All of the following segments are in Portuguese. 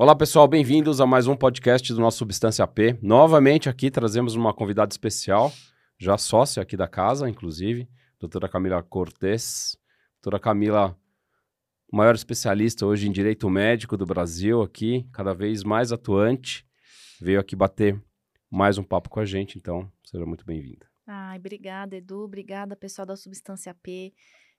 Olá pessoal, bem-vindos a mais um podcast do nosso Substância P. Novamente aqui trazemos uma convidada especial, já sócia aqui da casa, inclusive, doutora Camila Cortes. Doutora Camila, maior especialista hoje em direito médico do Brasil aqui, cada vez mais atuante, veio aqui bater mais um papo com a gente, então seja muito bem-vinda. Ai, obrigada, Edu. Obrigada, pessoal da Substância P.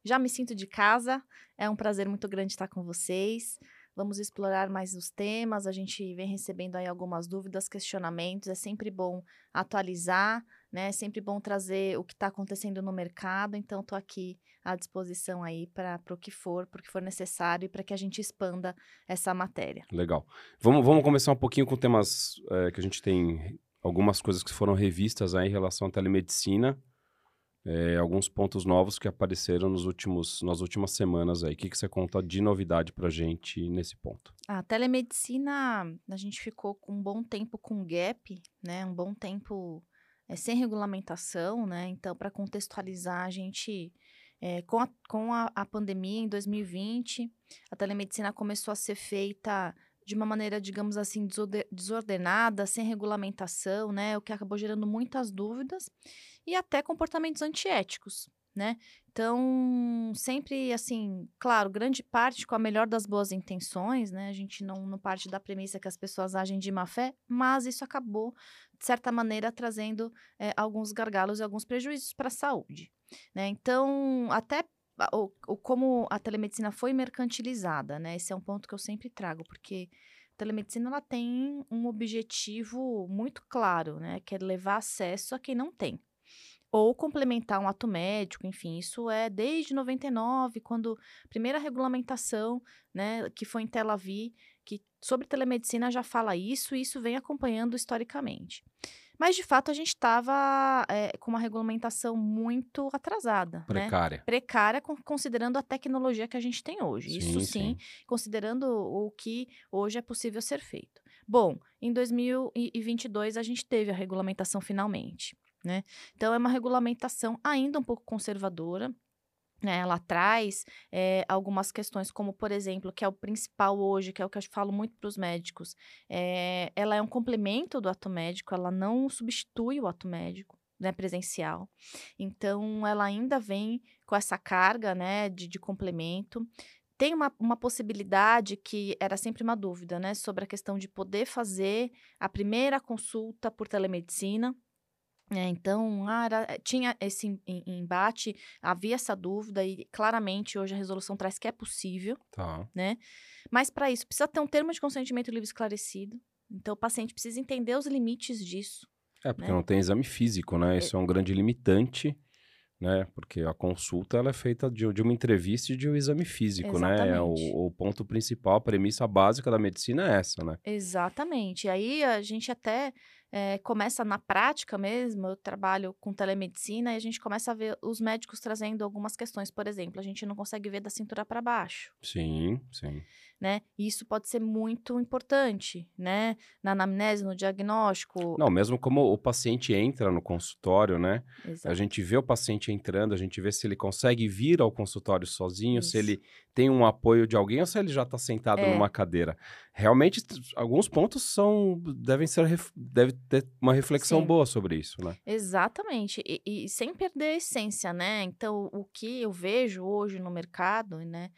Já me sinto de casa. É um prazer muito grande estar com vocês. Vamos explorar mais os temas. A gente vem recebendo aí algumas dúvidas, questionamentos. É sempre bom atualizar, né? É sempre bom trazer o que está acontecendo no mercado. Então, estou aqui à disposição aí para o que for, para o que for necessário e para que a gente expanda essa matéria. Legal. Vamos, vamos começar um pouquinho com temas é, que a gente tem algumas coisas que foram revistas aí em relação à telemedicina é, alguns pontos novos que apareceram nos últimos, nas últimas semanas aí. O que, que você conta de novidade para gente nesse ponto? A telemedicina, a gente ficou com um bom tempo com gap, né? Um bom tempo é, sem regulamentação, né? Então, para contextualizar, a gente, é, com, a, com a, a pandemia em 2020, a telemedicina começou a ser feita de uma maneira, digamos assim, desordenada, sem regulamentação, né? O que acabou gerando muitas dúvidas e até comportamentos antiéticos, né? Então, sempre assim, claro, grande parte com a melhor das boas intenções, né? A gente não, não parte da premissa que as pessoas agem de má fé, mas isso acabou, de certa maneira, trazendo é, alguns gargalos e alguns prejuízos para a saúde, né? Então, até o, como a telemedicina foi mercantilizada, né? Esse é um ponto que eu sempre trago, porque a telemedicina ela tem um objetivo muito claro, né? Que é levar acesso a quem não tem. Ou complementar um ato médico, enfim, isso é desde 99, quando a primeira regulamentação, né, que foi em Tel Aviv, que sobre telemedicina já fala isso, e isso vem acompanhando historicamente. Mas, de fato, a gente estava é, com uma regulamentação muito atrasada. Precária. Né? Precária, considerando a tecnologia que a gente tem hoje. Sim, Isso sim, sim, considerando o que hoje é possível ser feito. Bom, em 2022 a gente teve a regulamentação finalmente. Né? Então, é uma regulamentação ainda um pouco conservadora, ela traz é, algumas questões, como, por exemplo, que é o principal hoje, que é o que eu falo muito para os médicos, é, ela é um complemento do ato médico, ela não substitui o ato médico. Né, presencial. Então, ela ainda vem com essa carga né, de, de complemento. Tem uma, uma possibilidade que era sempre uma dúvida, né? Sobre a questão de poder fazer a primeira consulta por telemedicina, é, então, ah, era, eh, tinha esse embate, havia essa dúvida e claramente hoje a resolução traz que é possível, tá. né? Mas para isso precisa ter um termo de consentimento livre esclarecido. Então o paciente precisa entender os limites disso. É, porque né? não tem exame físico, né? Isso é, é um grande limitante né? Porque a consulta ela é feita de, de uma entrevista e de um exame físico, Exatamente. né? É o, o, ponto principal, a premissa básica da medicina é essa, né? Exatamente. E aí a gente até é, começa na prática mesmo, eu trabalho com telemedicina e a gente começa a ver os médicos trazendo algumas questões. Por exemplo, a gente não consegue ver da cintura para baixo. Sim, sim né? E isso pode ser muito importante, né? Na anamnese, no diagnóstico. Não, mesmo como o paciente entra no consultório, né? Exato. A gente vê o paciente entrando, a gente vê se ele consegue vir ao consultório sozinho, isso. se ele tem um apoio de alguém ou se ele já está sentado é. numa cadeira. Realmente, alguns pontos são devem ser deve ter uma reflexão Sim. boa sobre isso, né? Exatamente. E, e sem perder a essência, né? Então, o que eu vejo hoje no mercado, né?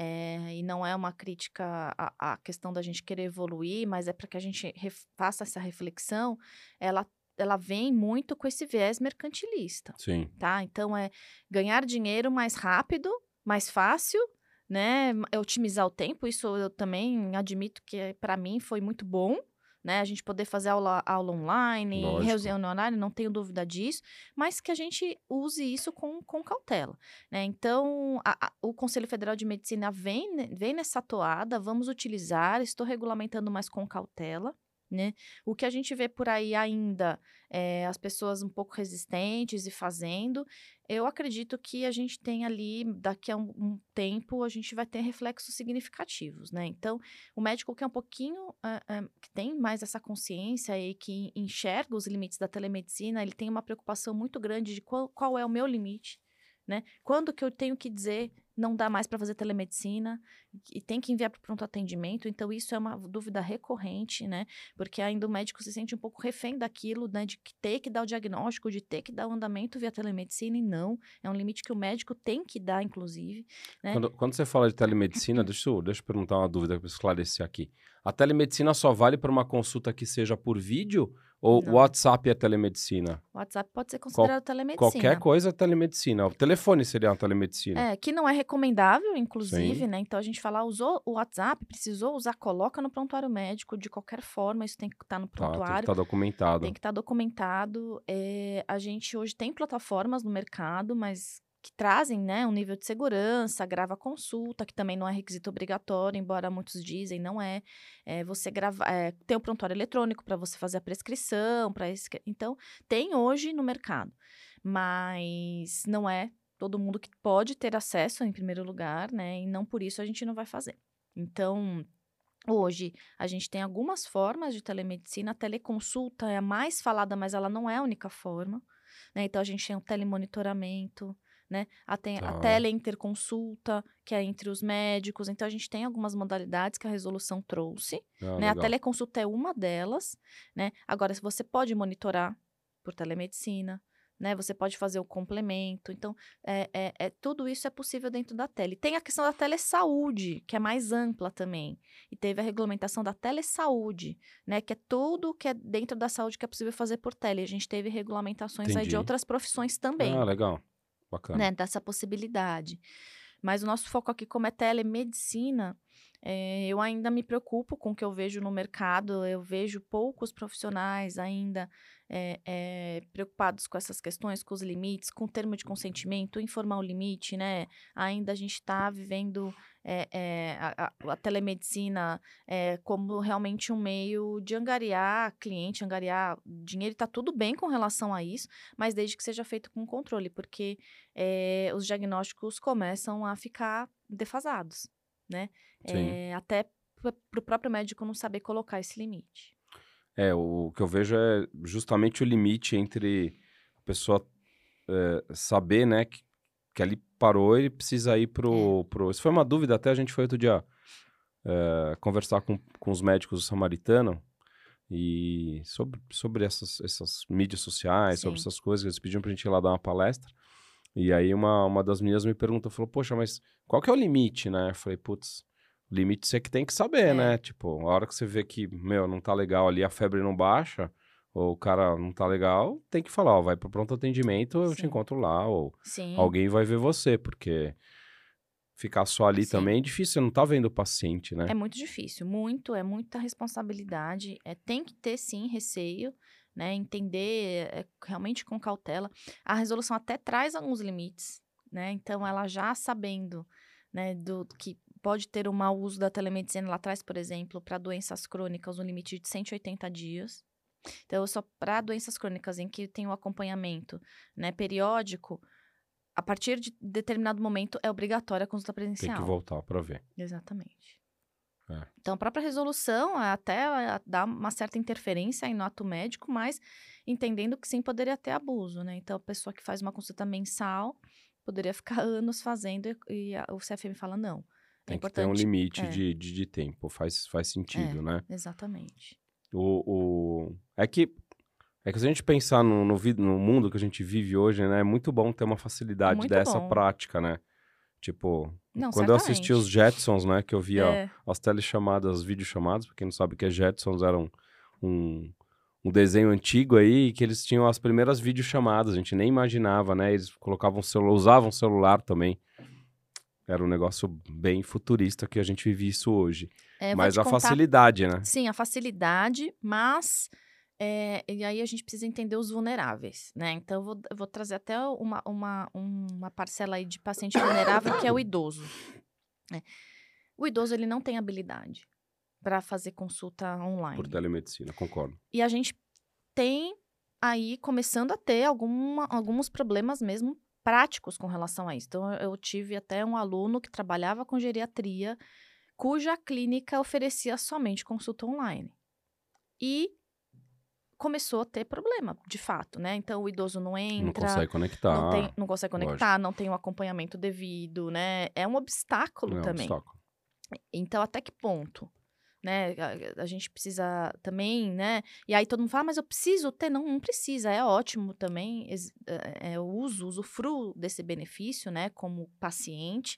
É, e não é uma crítica à, à, questão da gente querer evoluir, mas é para que a gente faça essa reflexão. Ela, ela vem muito com esse viés mercantilista. Sim. Tá? Então, é ganhar dinheiro mais rápido, mais fácil, né? É otimizar o tempo. Isso eu também admito que para mim foi muito bom né? A gente poder fazer aula, aula online, reunião online, não tenho dúvida disso, mas que a gente use isso com, com cautela, né? Então, a, a, o Conselho Federal de Medicina vem, vem nessa toada, vamos utilizar, estou regulamentando mais com cautela, Né? O que a gente vê por aí ainda é as pessoas um pouco resistentes e fazendo, eu acredito que a gente tem ali, daqui a um, um tempo, a gente vai ter reflexos significativos, né? Então, o médico que é um pouquinho, uh, uh, que tem mais essa consciência e que enxerga os limites da telemedicina, ele tem uma preocupação muito grande de qual, qual é o meu limite, né? Quando que eu tenho que dizer não dá mais para fazer telemedicina e tem que enviar para pronto atendimento. Então, isso é uma dúvida recorrente, né? Porque ainda o médico se sente um pouco refém daquilo, né? De ter que dar o diagnóstico, de ter que dar o andamento via telemedicina e não. É um limite que o médico tem que dar, inclusive. Né? Quando, quando você fala de telemedicina, deixa eu, deixa eu perguntar uma dúvida para esclarecer aqui. A telemedicina só vale para uma consulta que seja por vídeo ou o WhatsApp é telemedicina? O WhatsApp pode ser considerado Qual, telemedicina. Qualquer coisa é telemedicina. O telefone seria uma telemedicina. É, que não é recomendável, inclusive, Sim. né? Então a gente fala, usou o WhatsApp, precisou usar, coloca no prontuário médico de qualquer forma, isso tem que estar tá no prontuário. Tá, tem que estar tá documentado. Tem que estar tá documentado. É, a gente hoje tem plataformas no mercado, mas que trazem né, um nível de segurança, grava consulta, que também não é requisito obrigatório, embora muitos dizem não é. é você grava, é, tem o prontuário eletrônico para você fazer a prescrição, para então tem hoje no mercado, mas não é todo mundo que pode ter acesso em primeiro lugar, né? E não por isso a gente não vai fazer. Então Hoje, a gente tem algumas formas de telemedicina. A teleconsulta é a mais falada, mas ela não é a única forma. Né? Então, a gente tem o telemonitoramento, né? A, tem, a teleinterconsulta, que é entre os médicos. Então, a gente tem algumas modalidades que a resolução trouxe. Ah, né? A teleconsulta é uma delas, né? Agora, você pode monitorar por telemedicina, né? Você pode fazer o complemento. Então, é, é, é, tudo isso é possível dentro da tele. Tem a questão da telesaúde, que é mais ampla também. E teve a regulamentação da telesaúde, né? Que é tudo que é dentro da saúde que é possível fazer por tele. A gente teve regulamentações aí de outras profissões também. Ah, legal. Bacana. Né, dessa possibilidade. Mas o nosso foco aqui, como é telemedicina, é, eu ainda me preocupo com o que eu vejo no mercado, eu vejo poucos profissionais ainda é, é, preocupados com essas questões, com os limites, com o termo de consentimento, informar o limite, né? Ainda a gente está vivendo a, a, a, telemedicina como realmente um meio de angariar cliente, angariar dinheiro, está tudo bem com relação a isso, mas desde que seja feito com controle, porque os diagnósticos começam a ficar defasados né? É, até para o próprio médico não saber colocar esse limite. É, o que eu vejo é justamente o limite entre a pessoa é, saber, né, que, que ali parou e precisa ir pro, é. pro... Isso foi uma dúvida, até a gente foi outro dia é, conversar com, com os médicos do Samaritano e sobre, sobre essas, essas mídias sociais, Sim. sobre essas coisas, eles pediam pra gente ir lá dar uma palestra. E aí uma, uma das meninas me perguntou, falou, poxa, mas qual que é o limite, né? Eu falei, putz, limite você que tem que saber, é. né? Tipo, a hora que você vê que, meu, não tá legal ali, a febre não baixa, ou o cara não tá legal, tem que falar, ó, vai pro pronto atendimento, eu Sim. te encontro lá, ou Sim. alguém vai ver você, porque ficar só ali Sim. também é difícil, você não tá vendo o paciente, né? É muito difícil, muito, é muita responsabilidade, é, tem que ter sim receio, né? Entender é, realmente com cautela. A resolução até traz alguns limites, né? Então, ela já sabendo, né, do que pode ter um mau uso da telemedicina, lá traz, por exemplo, para doenças crônicas, um limite de 180 dias. Então, só para doenças crônicas em que tem o um acompanhamento, né, periódico, a partir de determinado momento é obrigatória a consulta presencial. Tem que voltar para ver. Exatamente. É. Então, a própria resolução até dá uma certa interferência no ato médico, mas entendendo que sim poderia ter abuso, né? Então, a pessoa que faz uma consulta mensal poderia ficar anos fazendo e, a, o CFM fala não. É Tem importante, que ter um limite é. de, de, de, tempo, faz, faz sentido, é, né? Exatamente. O, o... É que é que se a gente pensar no, no, no, mundo que a gente vive hoje, né? É muito bom ter uma facilidade muito dessa bom. prática, né? Tipo, não, quando certamente. eu assisti os Jetsons, né, que eu via é. as telechamadas, as videochamadas, pra quem não sabe que é Jetsons, eram um, um desenho antigo aí, que eles tinham as primeiras videochamadas, a gente nem imaginava, né, eles colocavam celular, usavam celular também. Era um negócio bem futurista que a gente vive isso hoje. É, mas a contar... facilidade, né? Sim, a facilidade, mas é, e aí a gente precisa entender os vulneráveis, né? Então, eu vou, eu vou trazer até uma, uma, uma parcela aí de paciente vulnerável, que é o idoso. Né? O idoso, ele não tem habilidade. para fazer consulta online. Por telemedicina, concordo. E a gente tem aí começando a ter alguma, alguns problemas mesmo práticos com relação a isso. Então, eu tive até um aluno que trabalhava com geriatria, cuja clínica oferecia somente consulta online. E começou a ter problema, de fato, né? Então, o idoso não entra... Não consegue conectar. Não, tem, não consegue conectar, lógico. não tem o um acompanhamento devido, né? É um obstáculo é também. Um obstáculo. Então, até que ponto? Né? A, a, gente precisa também, né? E aí todo mundo fala, ah, mas eu preciso ter. Não, não precisa, é ótimo também. É, é, o uso, usufruo desse benefício, né? Como paciente.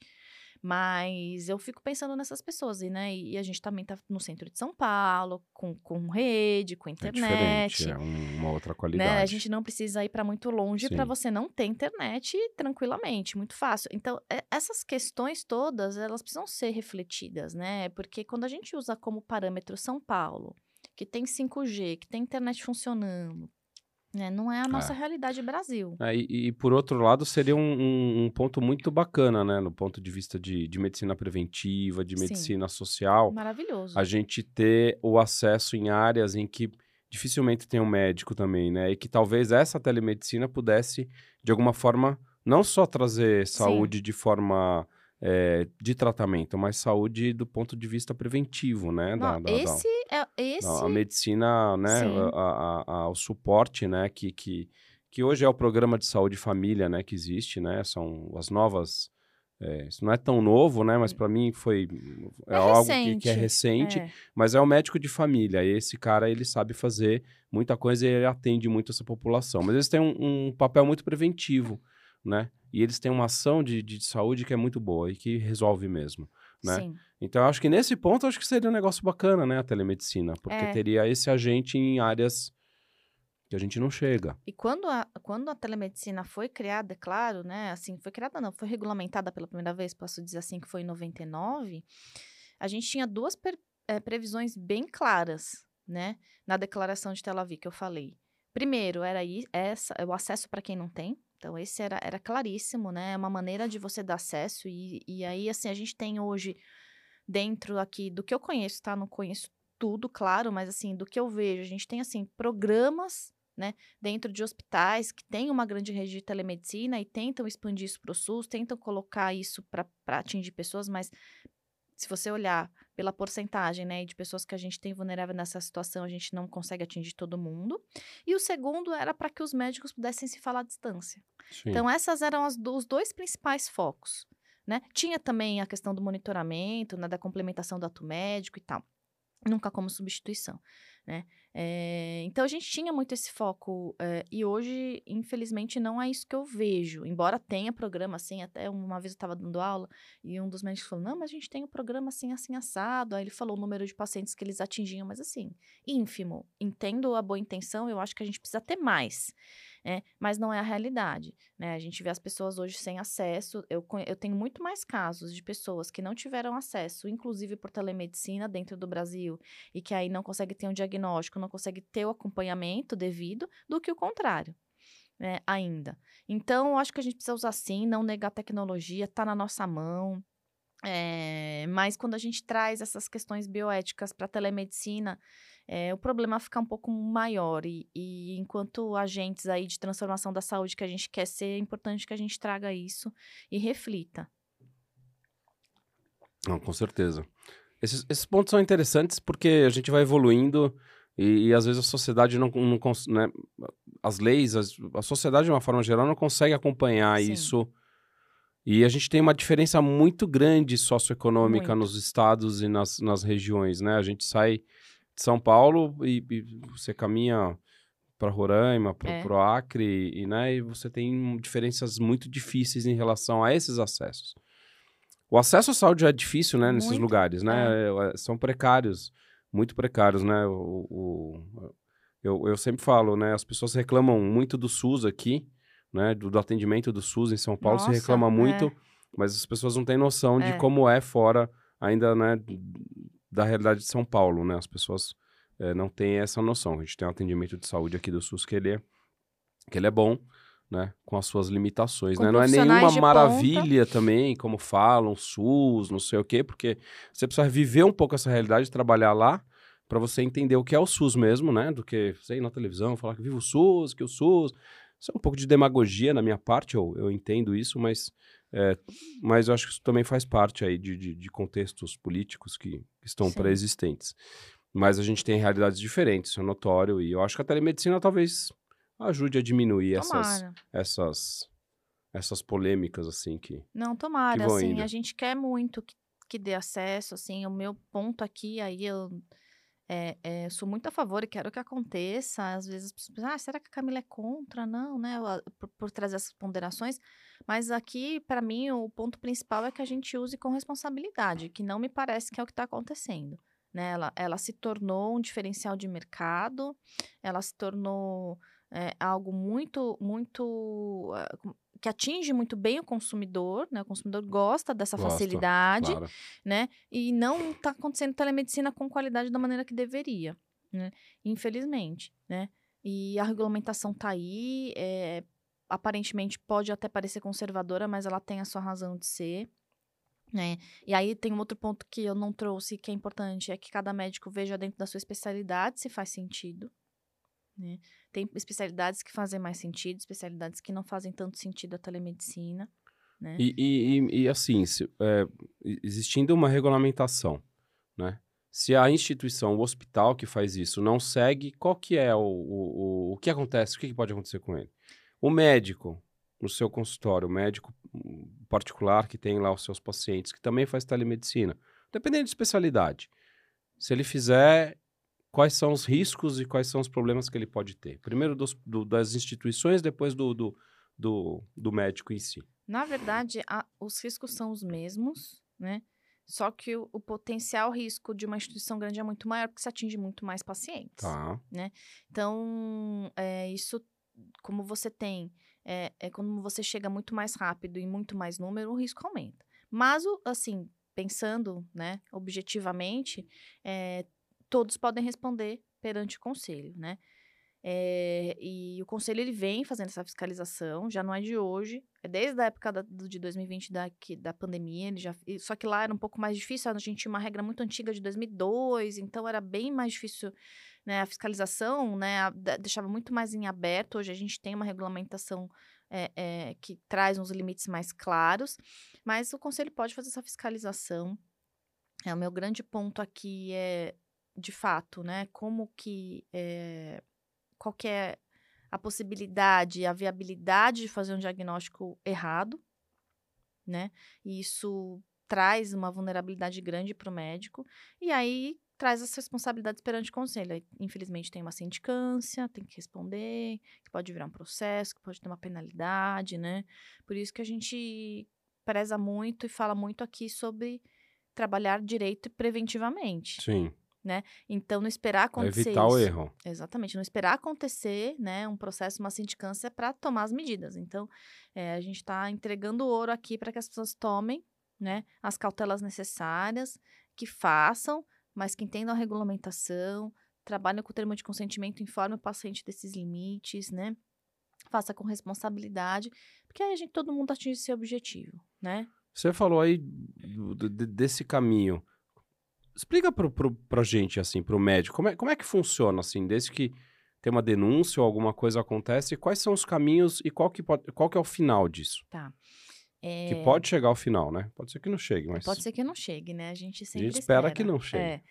Mas eu fico pensando nessas pessoas, e, né? E a gente também tá no centro de São Paulo, com, com rede, com internet. É, é uma outra qualidade. Né? A gente não precisa ir para muito longe para você não ter internet tranquilamente, muito fácil. Então, é, essas questões todas, elas precisam ser refletidas, né? Porque quando a gente usa como parâmetro São Paulo, que tem 5G, que tem internet funcionando, é, não é a nossa é. realidade Brasil. É, e, e, por outro lado, seria um, um, um, ponto muito bacana, né? No ponto de vista de, de medicina preventiva, de medicina Sim. social. Maravilhoso. A gente ter o acesso em áreas em que dificilmente tem um médico também, né? E que talvez essa telemedicina pudesse, de alguma forma, não só trazer saúde Sim. de forma é, de tratamento, mas saúde do ponto de vista preventivo, né? Não, da, esse da, é esse. A medicina, né? A, a, a, o suporte, né? Que, que, que hoje é o programa de saúde família, né? Que existe, né? São as novas. É, isso não é tão novo, né? Mas para mim foi é, é algo que, que, é recente, é. mas é o médico de família. E esse cara ele sabe fazer muita coisa e ele atende muito essa população. Mas eles têm um, um papel muito preventivo, né? E eles têm uma ação de, de saúde que é muito boa e que resolve mesmo, né? Sim. Então, eu acho que nesse ponto, acho que seria um negócio bacana, né? A telemedicina. Porque é. teria esse agente em áreas que a gente não chega. E quando a, quando a telemedicina foi criada, é claro, né? Assim, foi criada não, foi regulamentada pela primeira vez, posso dizer assim, que foi em 99, a gente tinha duas per, é, previsões bem claras, né? Na declaração de Tel Aviv que eu falei. Primeiro, era aí, essa, o acesso para quem não tem, então, esse era, era claríssimo, né? É uma maneira de você dar acesso. E, e aí, assim, a gente tem hoje, dentro aqui do que eu conheço, tá? Não conheço tudo, claro, mas assim, do que eu vejo, a gente tem, assim, programas, né? Dentro de hospitais que têm uma grande rede de telemedicina e tentam expandir isso para o SUS, tentam colocar isso para atingir pessoas, mas se você olhar pela porcentagem, né, de pessoas que a gente tem vulnerável nessa situação, a gente não consegue atingir todo mundo. E o segundo era para que os médicos pudessem se falar à distância. Sim. Então, essas eram as, os dois principais focos. Né? Tinha também a questão do monitoramento, né, da complementação do ato médico e tal. Nunca como substituição, né? É, então a gente tinha muito esse foco é, e hoje, infelizmente, não é isso que eu vejo. Embora tenha programa assim, até uma vez eu estava dando aula e um dos médicos falou: Não, mas a gente tem um programa assim, assim, assado. Aí ele falou o número de pacientes que eles atingiam, mas assim, ínfimo. Entendo a boa intenção, eu acho que a gente precisa ter mais né? Mas não é a realidade, né? A gente vê as pessoas hoje sem acesso. Eu, eu tenho muito mais casos de pessoas que não tiveram acesso, inclusive por telemedicina dentro do Brasil, e que aí não consegue ter um diagnóstico, não consegue ter o acompanhamento devido, do que o contrário. Né, ainda. Então, acho que a gente precisa usar sim, não negar tecnologia, está na nossa mão. É, mas quando a gente traz essas questões bioéticas para a telemedicina, é, o problema fica um pouco maior. E, e, enquanto agentes aí de transformação da saúde que a gente quer ser, é importante que a gente traga isso e reflita. Não, com certeza. Esses, esses pontos são interessantes porque a gente vai evoluindo e, e às vezes a sociedade não, não né, as leis, as, a sociedade de uma forma geral não consegue acompanhar Sim. isso. E a gente tem uma diferença muito grande socioeconômica muito. nos estados e nas, nas regiões, né? A gente sai são Paulo e, e você caminha para Roraima, para o é. Acre, e, né, e você tem diferenças muito difíceis em relação a esses acessos. O acesso à saúde é difícil, né, nesses muito, lugares, né? É. é. São precários, muito precários, né? O, o, eu, eu sempre falo, né? As pessoas reclamam muito do SUS aqui, né? Do, do atendimento do SUS em São Paulo Nossa, se reclama muito, é. mas as pessoas não têm noção de é. como é fora ainda, né? da realidade de São Paulo, né? As pessoas é, não têm essa noção. A gente tem um atendimento de saúde aqui do SUS que ele é, que ele é bom, né, com as suas limitações, né? Não é nenhuma maravilha também, como falam, SUS, não sei o quê, porque você precisa viver um pouco essa realidade, trabalhar lá, para você entender o que é o SUS mesmo, né? Do que ir na televisão, falar que vive o SUS, que o SUS. Isso é um pouco de demagogia na minha parte, eu, eu entendo isso, mas, é, mas eu acho que isso também faz parte aí de, de, de contextos políticos que, estão pré-existentes. Mas a gente tem realidades diferentes, isso é notório, e eu acho que a telemedicina talvez ajude a diminuir essas, Tomara. essas, essas polêmicas, assim, que... Não, tomara, vão assim, indo. a gente quer muito que, que dê acesso, assim, o meu ponto aqui, aí eu é, é, sou muito a favor e quero que aconteça, às vezes ah, será que a Camila é contra? Não, né, eu- por, por trazer essas ponderações, mas aqui, para mim, o ponto principal é que a gente use com responsabilidade, que não me parece que é o que está acontecendo. Né? Ela, ela se tornou um diferencial de mercado, ela se tornou é, algo muito, muito ah, que atinge muito bem o consumidor, né? O consumidor gosta dessa Gosta, facilidade, Claro. né? E não está acontecendo telemedicina com qualidade da maneira que deveria, né? Infelizmente, né? E a regulamentação tá aí, é, aparentemente pode até parecer conservadora, mas ela tem a sua razão de ser. Né? E aí tem um outro ponto que eu não trouxe que é importante, é que cada médico veja dentro da sua especialidade se faz sentido. Né? Tem especialidades que fazem mais sentido, especialidades que não fazem tanto sentido a telemedicina. Né? E, e, e- assim, se, é, existindo uma regulamentação, né? Se a instituição, o hospital que faz isso não segue, qual que é o, o, o, o que acontece? O que, que pode acontecer com ele? O médico, no seu consultório, o médico hum, particular que tem lá os seus pacientes, que também faz telemedicina, dependendo de especialidade, se ele fizer, quais são os riscos e quais são os problemas que ele pode ter? Primeiro dos, do- das instituições, depois do, do, do, do médico em si. Na verdade, a- os riscos são os mesmos, né? Só que o, o potencial risco de uma instituição grande é muito maior, porque se atinge muito mais pacientes. Tá. Então, é, isso, como você tem, é, é quando você chega muito mais rápido e muito mais número, o risco aumenta. Mas, o- assim, pensando, né, objetivamente, é, todos podem responder perante o conselho, né? É, e o conselho ele vem fazendo essa fiscalização, já não é de hoje, é desde a época da, de 2020 da, que- da pandemia, ele já, só que lá era um pouco mais difícil, a gente tinha uma regra muito antiga de 2002, então era bem mais difícil né, a fiscalização, né, a- deixava muito mais em aberto. Hoje a gente tem uma regulamentação é, é, que traz uns limites mais claros, mas o conselho pode fazer essa fiscalização. É, o meu grande ponto aqui é, de fato, né, como que é, qual que é a possibilidade, a viabilidade de fazer um diagnóstico errado, né? E isso traz uma vulnerabilidade grande para o médico. E aí traz as responsabilidades perante o conselho. Infelizmente, tem uma sindicância, tem que responder, que pode virar um processo, que pode ter uma penalidade, né? Por isso que a gente preza muito e fala muito aqui sobre trabalhar direito preventivamente. Sim. Então, não esperar acontecer evitar o isso. erro. Exatamente, não esperar acontecer, né, um processo, uma sindicância para tomar as medidas. Então, eh, a gente está entregando ouro aqui para que as pessoas tomem, né, as cautelas necessárias, que façam, mas que entendam a regulamentação, trabalhem com o termo de consentimento, informe o paciente desses limites, né, faça com responsabilidade, porque aí a gente, todo mundo atinge esse objetivo, né? Você falou aí do- do- de- desse caminho. Explica pro, pro, pra gente, assim, pro médico, como é, como é que funciona, assim, desde que tem uma denúncia ou alguma coisa acontece, quais são os caminhos e qual que, pode, qual que é o final disso? Tá. Que Eh, pode chegar ao final, né? Pode ser que não chegue, mas... Pode ser que não chegue, né? A gente A sempre gente espera que não chegue. É.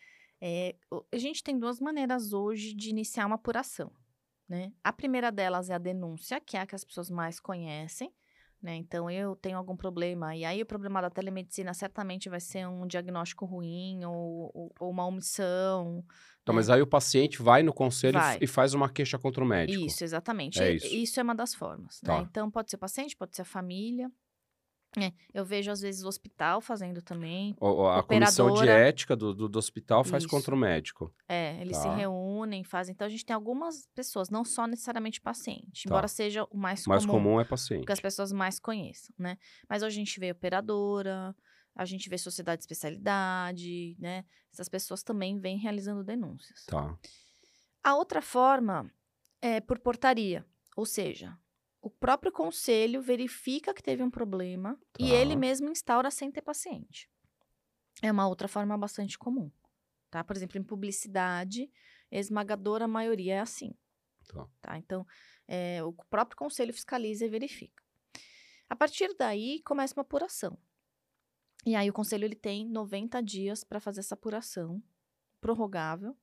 É, a gente tem duas maneiras hoje de iniciar uma apuração, né? A primeira delas é a denúncia, que é a que as pessoas mais conhecem, né? Então, eu tenho algum problema, e aí o problema da telemedicina certamente vai ser um diagnóstico ruim ou, ou- ou uma omissão. Então, né? mas aí o paciente vai no conselho e Vai. e faz uma queixa contra o médico. Isso, exatamente. É E- isso. é uma das formas, Tá. né? Então, pode ser paciente, pode ser a família. É, eu vejo, às vezes, o hospital fazendo também. O- a comissão de Operadora. ética do, do, do hospital faz Isso. contra o médico. É, eles se Tá. reúnem, fazem. Então, a gente tem algumas pessoas, não só necessariamente paciente, Tá. embora seja o mais O mais comum, comum é paciente. que as pessoas mais conheçam, né? Mas hoje a gente vê operadora, a gente vê sociedade de especialidade, né? Essas pessoas também vêm realizando denúncias. Tá. A outra forma é por portaria, ou seja, o próprio conselho verifica que teve um problema e Tá. ele mesmo instaura sem ter paciente. É uma outra forma bastante comum, tá? Por exemplo, em publicidade, esmagadora maioria é assim. Tá. Tá? Então, é, o próprio conselho fiscaliza e verifica. A partir daí, começa uma apuração. E aí, o conselho ele tem 90 dias para fazer essa apuração, prorrogável,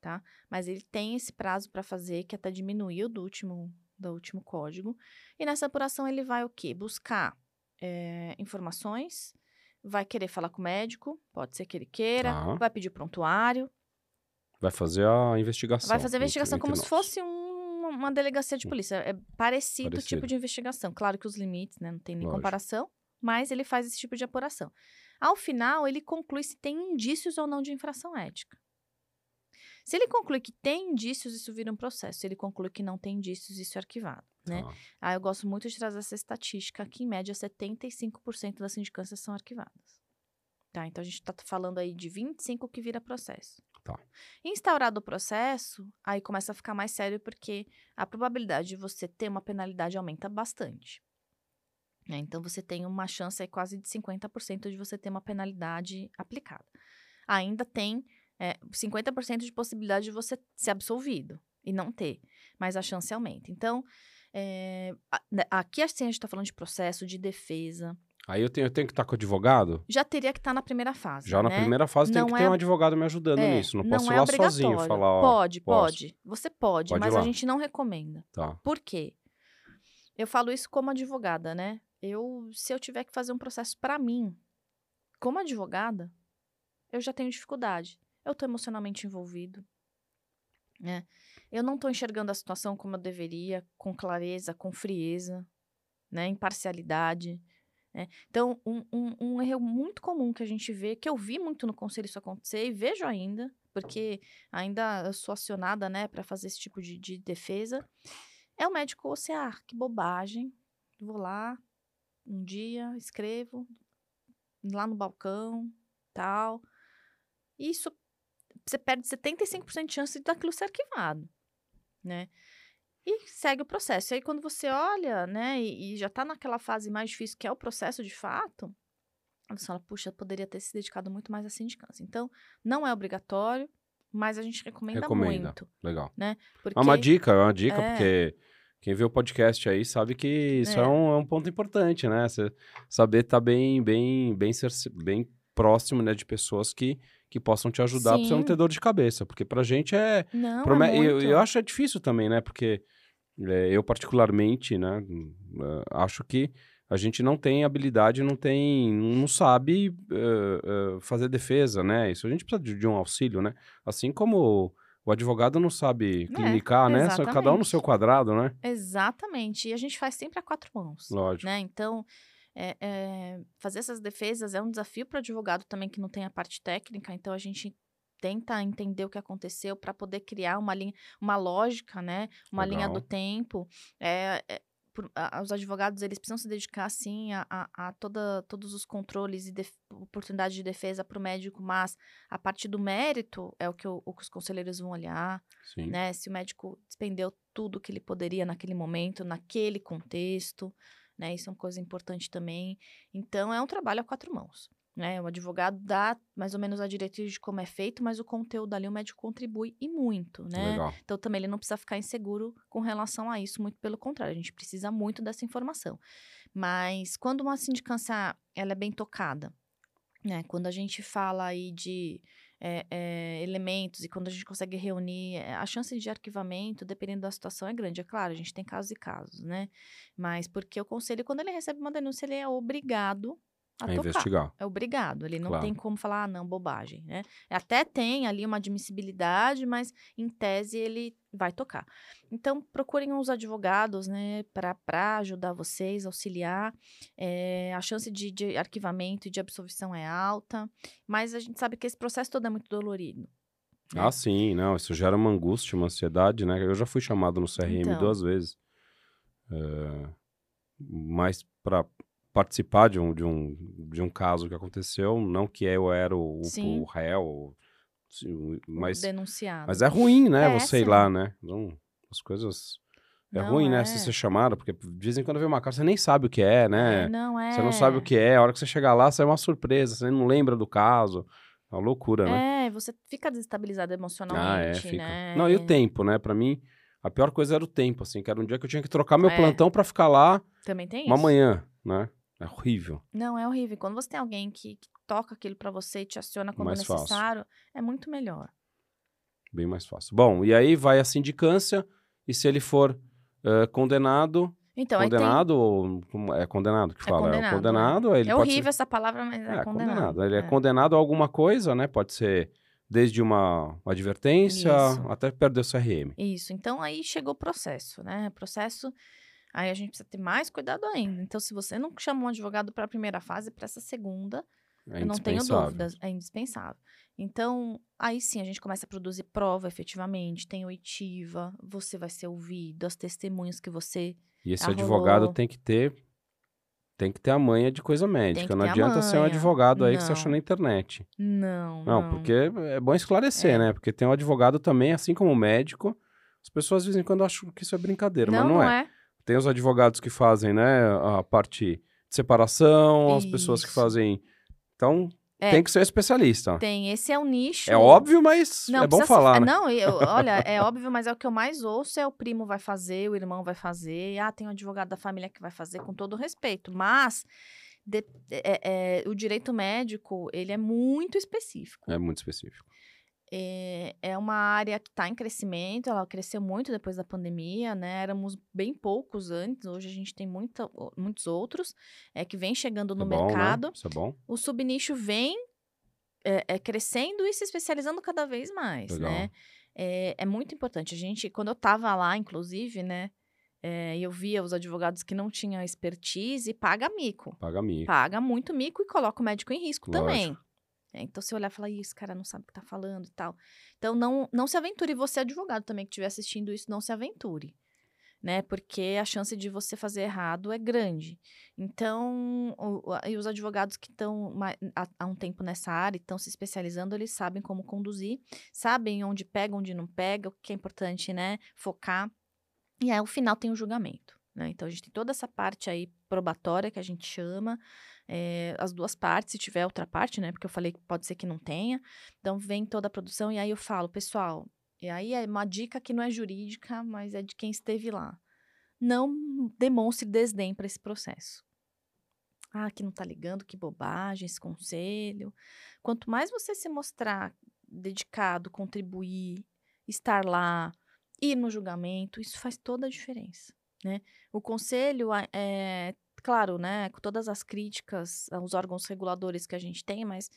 tá? Mas ele tem esse prazo para fazer, que até diminuiu do último, do último código. E nessa apuração, ele vai o quê? Buscar é, informações, vai querer falar com o médico, pode ser que ele queira, Tá. vai pedir prontuário, Vai fazer a investigação. Vai fazer a entre- investigação entre como se nós. fosse um- uma delegacia de polícia. É parecido, o Parecido. tipo de investigação. Claro que os limites, né? Não tem nem Lógico. comparação, mas ele faz esse tipo de apuração. Ao final, ele conclui se tem indícios ou não de infração ética. Se ele conclui que tem indícios, isso vira um processo. Se ele conclui que não tem indícios, isso é arquivado. Né? Tá. Ah, eu gosto muito de trazer essa estatística, que em média 75% das sindicâncias são arquivadas. Tá? Então a gente está falando aí de 25 que vira processo. Tá. Instaurado o processo, aí começa a ficar mais sério porque a probabilidade de você ter uma penalidade aumenta bastante. né? Então você tem uma chance aí quase de 50% de você ter uma penalidade aplicada. Ainda tem é, 50% de possibilidade de você ser absolvido e não ter, mas a chance aumenta. Então, é, aqui assim a gente está falando de processo, de defesa. Aí eu tenho, eu tenho que estar com o advogado? Já teria que estar na primeira fase. Já na né? primeira fase tem que é ter um advogado me ajudando É, nisso. Não posso não ir é lá sozinho falar, ó. Pode, posso. pode. Você pode, Pode ir mas a gente não recomenda. Tá. Por quê? Eu falo isso como advogada, né? Eu, se eu tiver que fazer um processo pra mim, como advogada, eu já tenho dificuldade. Eu tô emocionalmente envolvido, né? Eu não tô enxergando a situação como eu deveria, com clareza, com frieza, né? Imparcialidade. né? Então, um, um, um erro muito comum que a gente vê, que eu vi muito no conselho isso acontecer e vejo ainda, porque ainda sou acionada, né, para fazer esse tipo de, de defesa, é o médico você, ah, que bobagem, vou lá, um dia, escrevo, lá no balcão, tal. Isso, você perde 75% de chance daquilo ser arquivado, né? E segue o processo. E aí, quando você olha, né, e, e já tá naquela fase mais difícil, que é o processo de fato, você fala, puxa, eu poderia ter se dedicado muito mais à sindicância. Então, não é obrigatório, mas a gente recomenda, Recomenda. muito. Legal. Porque, É uma dica, é uma dica, É. porque quem vê o podcast aí sabe que isso é, É. um, é um ponto importante, né? Você saber estar bem, bem, bem, cerce- bem próximo, né, de pessoas que, que possam te ajudar pra você não ter dor de cabeça. Porque pra gente é. Não, prome- é eu, eu acho é difícil também, né? Porque é, eu, particularmente, né, hum, eh, acho que a gente não tem habilidade, não tem, não sabe eh, eh, fazer defesa, né? Isso a gente precisa de, de um auxílio, né? Assim como o advogado não sabe clinicar, né? Só Cada um no seu quadrado, né? Exatamente. E a gente faz sempre a quatro mãos. Lógico. né? Então, é, é, fazer essas defesas é um desafio para o advogado também que não tem a parte técnica. Então, a gente tenta entender o que aconteceu para poder criar uma linha, uma lógica, né? Uma linha Legal. do tempo. É, é, por- a- os advogados eles precisam se dedicar sim a, a, a toda, todos os controles e def, oportunidades de defesa para o médico, mas a parte do mérito é o que, o- o que os conselheiros vão olhar Sim. né? Se o médico despendeu tudo que ele poderia naquele momento, naquele contexto, né? Isso é uma coisa importante também. Então, é um trabalho a quatro mãos, né? O advogado dá mais ou menos a diretriz de como é feito, mas o conteúdo ali o médico contribui e muito, né? Legal. Então, também ele não precisa ficar inseguro com relação a isso, muito pelo contrário, a gente precisa muito dessa informação. Mas quando uma sindicância ela é bem tocada, né? Quando a gente fala aí de é, é, elementos e quando a gente consegue reunir, é, a chance de arquivamento, dependendo da situação, é grande. É claro, a gente tem casos e casos, né? Mas porque o conselho, quando ele recebe uma denúncia, ele é obrigado a, A tocar. investigar. É obrigado, ele não Claro. tem como falar, ah, não, bobagem, né? Até tem ali uma admissibilidade, mas em tese ele vai tocar. Então, procurem os advogados, né, para ajudar vocês, auxiliar. É, a chance de, de arquivamento e de absolvição é alta, mas a gente sabe que esse processo todo é muito dolorido. né? Ah, sim, não, isso gera uma angústia, uma ansiedade, né? Eu já fui chamado no CRM Então. duas vezes. É, mas para participar de um, de, um, de um caso que aconteceu, não que eu era o, o, o réu, mas, denunciado. mas é ruim, né? É, você ir lá, né? Então, as coisas. É Não, ruim, né? é. Se ser chamado, porque de vez em quando vem uma casa, você nem sabe o que é, né? É, não é. Você não sabe o que é. A hora que você chegar lá, sai uma surpresa. Você não lembra do caso. É uma loucura, né? É, você fica desestabilizado Ah, é, emocionalmente, fica. né? Não, e o tempo, né? Pra mim, a pior coisa era o tempo, assim, que era um dia que eu tinha que trocar meu É. plantão pra ficar lá Também tem uma isso. manhã, né? É horrível. Não, é horrível. Quando você tem alguém que, que toca aquilo pra você e te aciona quando Mais fácil. necessário, é muito melhor. Bem mais fácil. Bom, e aí vai a sindicância, e se ele for eh, condenado, Então, aí tem... condenado ou é condenado que É fala? condenado, É condenado, aí ele É horrível ser... essa palavra, mas é, É, condenado. Ele é. condenado a alguma coisa, né? Pode ser desde uma advertência Isso. até perder o CRM. Isso. Então, aí chegou o processo, né? Processo... Aí a gente precisa ter mais cuidado ainda. Então, se você não chamou um advogado para a primeira fase, para essa segunda, É eu não tenho dúvidas, é indispensável. Então, aí sim, a gente começa a produzir prova efetivamente, tem oitiva, você vai ser ouvido, as testemunhas que você E esse Arrolou. advogado tem que ter tem que ter a manha de coisa médica. Não adianta ser um advogado aí que você Não. achou na internet. Não, Não, não. porque é bom esclarecer, É. né? Porque tem um advogado também, assim como o médico. As pessoas de vez em quando acham que isso é brincadeira, não, mas não, não é. é. Tem os advogados que fazem, né, a parte de separação, as pessoas que Isso. fazem. Então, É. tem que ser especialista. Tem, esse é o nicho. É óbvio, mas Não, é bom falar, é, né? Não, eu- olha, é óbvio, mas é o que eu mais ouço é o primo vai fazer, o irmão vai fazer. Ah, tem um advogado da família que vai fazer, com todo o respeito. Mas de- é- é, o direito médico, ele é muito específico. É muito específico. É, é uma área que está em crescimento, ela cresceu muito depois da pandemia, né? Éramos bem poucos antes, hoje a gente tem muita, muitos outros é, que vem chegando no é bom, mercado. Né? Isso é bom. O subnicho vem é, é, crescendo e se especializando cada vez mais, Legal. né? É, muito importante. A gente, quando eu estava lá, inclusive, né? eu via os advogados que não tinham expertise paga mico. Paga mico. Paga muito mico e coloca o médico em risco Lógico. também. É, então, se olhar e falar, "Ih, esse cara não sabe o que tá falando e tal. Então, não, não se aventure. Você, advogado também, que estiver assistindo isso, não se aventure. Né? Porque a chance de você fazer errado é grande. Então, o- o- e os advogados que estão há, um tempo nessa área estão se especializando, eles sabem como conduzir, sabem onde pega, onde não pega, o que é importante, né? Focar. E aí, ao final, tem o julgamento. Né? Então, a gente tem toda essa parte aí probatória que a gente chama, é, as duas partes, se tiver outra parte, né? Porque eu falei que pode ser que não tenha. Então, vem toda a produção e aí eu falo, pessoal, e aí é uma dica que não é jurídica, mas é de quem esteve lá. Não demonstre desdém para esse processo. Ah, que não tá ligando, que bobagem, esse conselho. Quanto mais você se mostrar dedicado, contribuir, estar lá, ir no julgamento, isso faz toda a diferença, né? O conselho é, claro, né, com todas as críticas aos órgãos reguladores que a gente tem, mas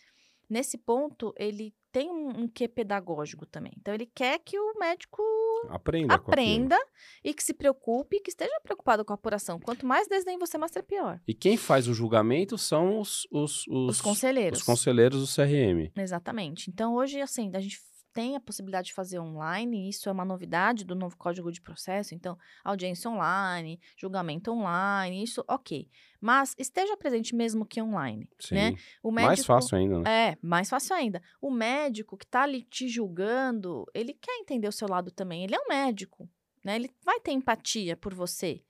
nesse ponto ele tem um, um quê pedagógico também. Então ele quer que o médico Aprenda aprenda e que se preocupe, que esteja preocupado com a apuração. Quanto mais desdém você mostra, pior. E quem faz o julgamento são os, os, os, Os conselheiros. os conselheiros do CRM. Exatamente. Então, hoje, assim, a gente tem a possibilidade de fazer online, isso é uma novidade do novo Código de Processo, então, audiência online, julgamento online, isso, ok. Mas esteja presente mesmo que online, Sim. né? O médico, Mais fácil ainda, né? É, mais fácil ainda. O médico que tá ali te julgando, ele quer entender o seu lado também. Ele é um médico, né? Ele vai ter empatia por você.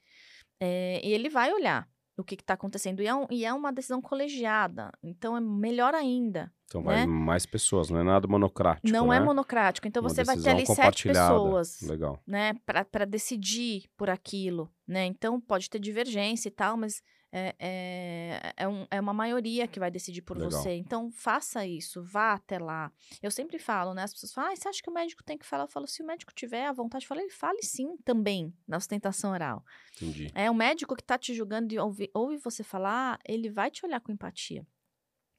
É, e ele vai olhar o que está acontecendo. E é, um- e é uma decisão colegiada. Então, é melhor ainda. Então vai né? mais pessoas, não é nada monocrático, não né? é monocrático. Então, Uma você vai ter ali sete pessoas Legal. né, para decidir por aquilo, né? Então pode ter divergência e tal, mas é, é, é, um- é uma maioria que vai decidir por Legal. você. Então faça isso, vá até lá. Eu sempre falo, né? As pessoas falam, ah, você acha que o médico tem que falar? Eu falo, se o médico tiver a vontade, fala, ele fale sim também na sustentação oral. Entendi. É o médico que tá te julgando e ouve, ouve você falar, ele vai te olhar com empatia.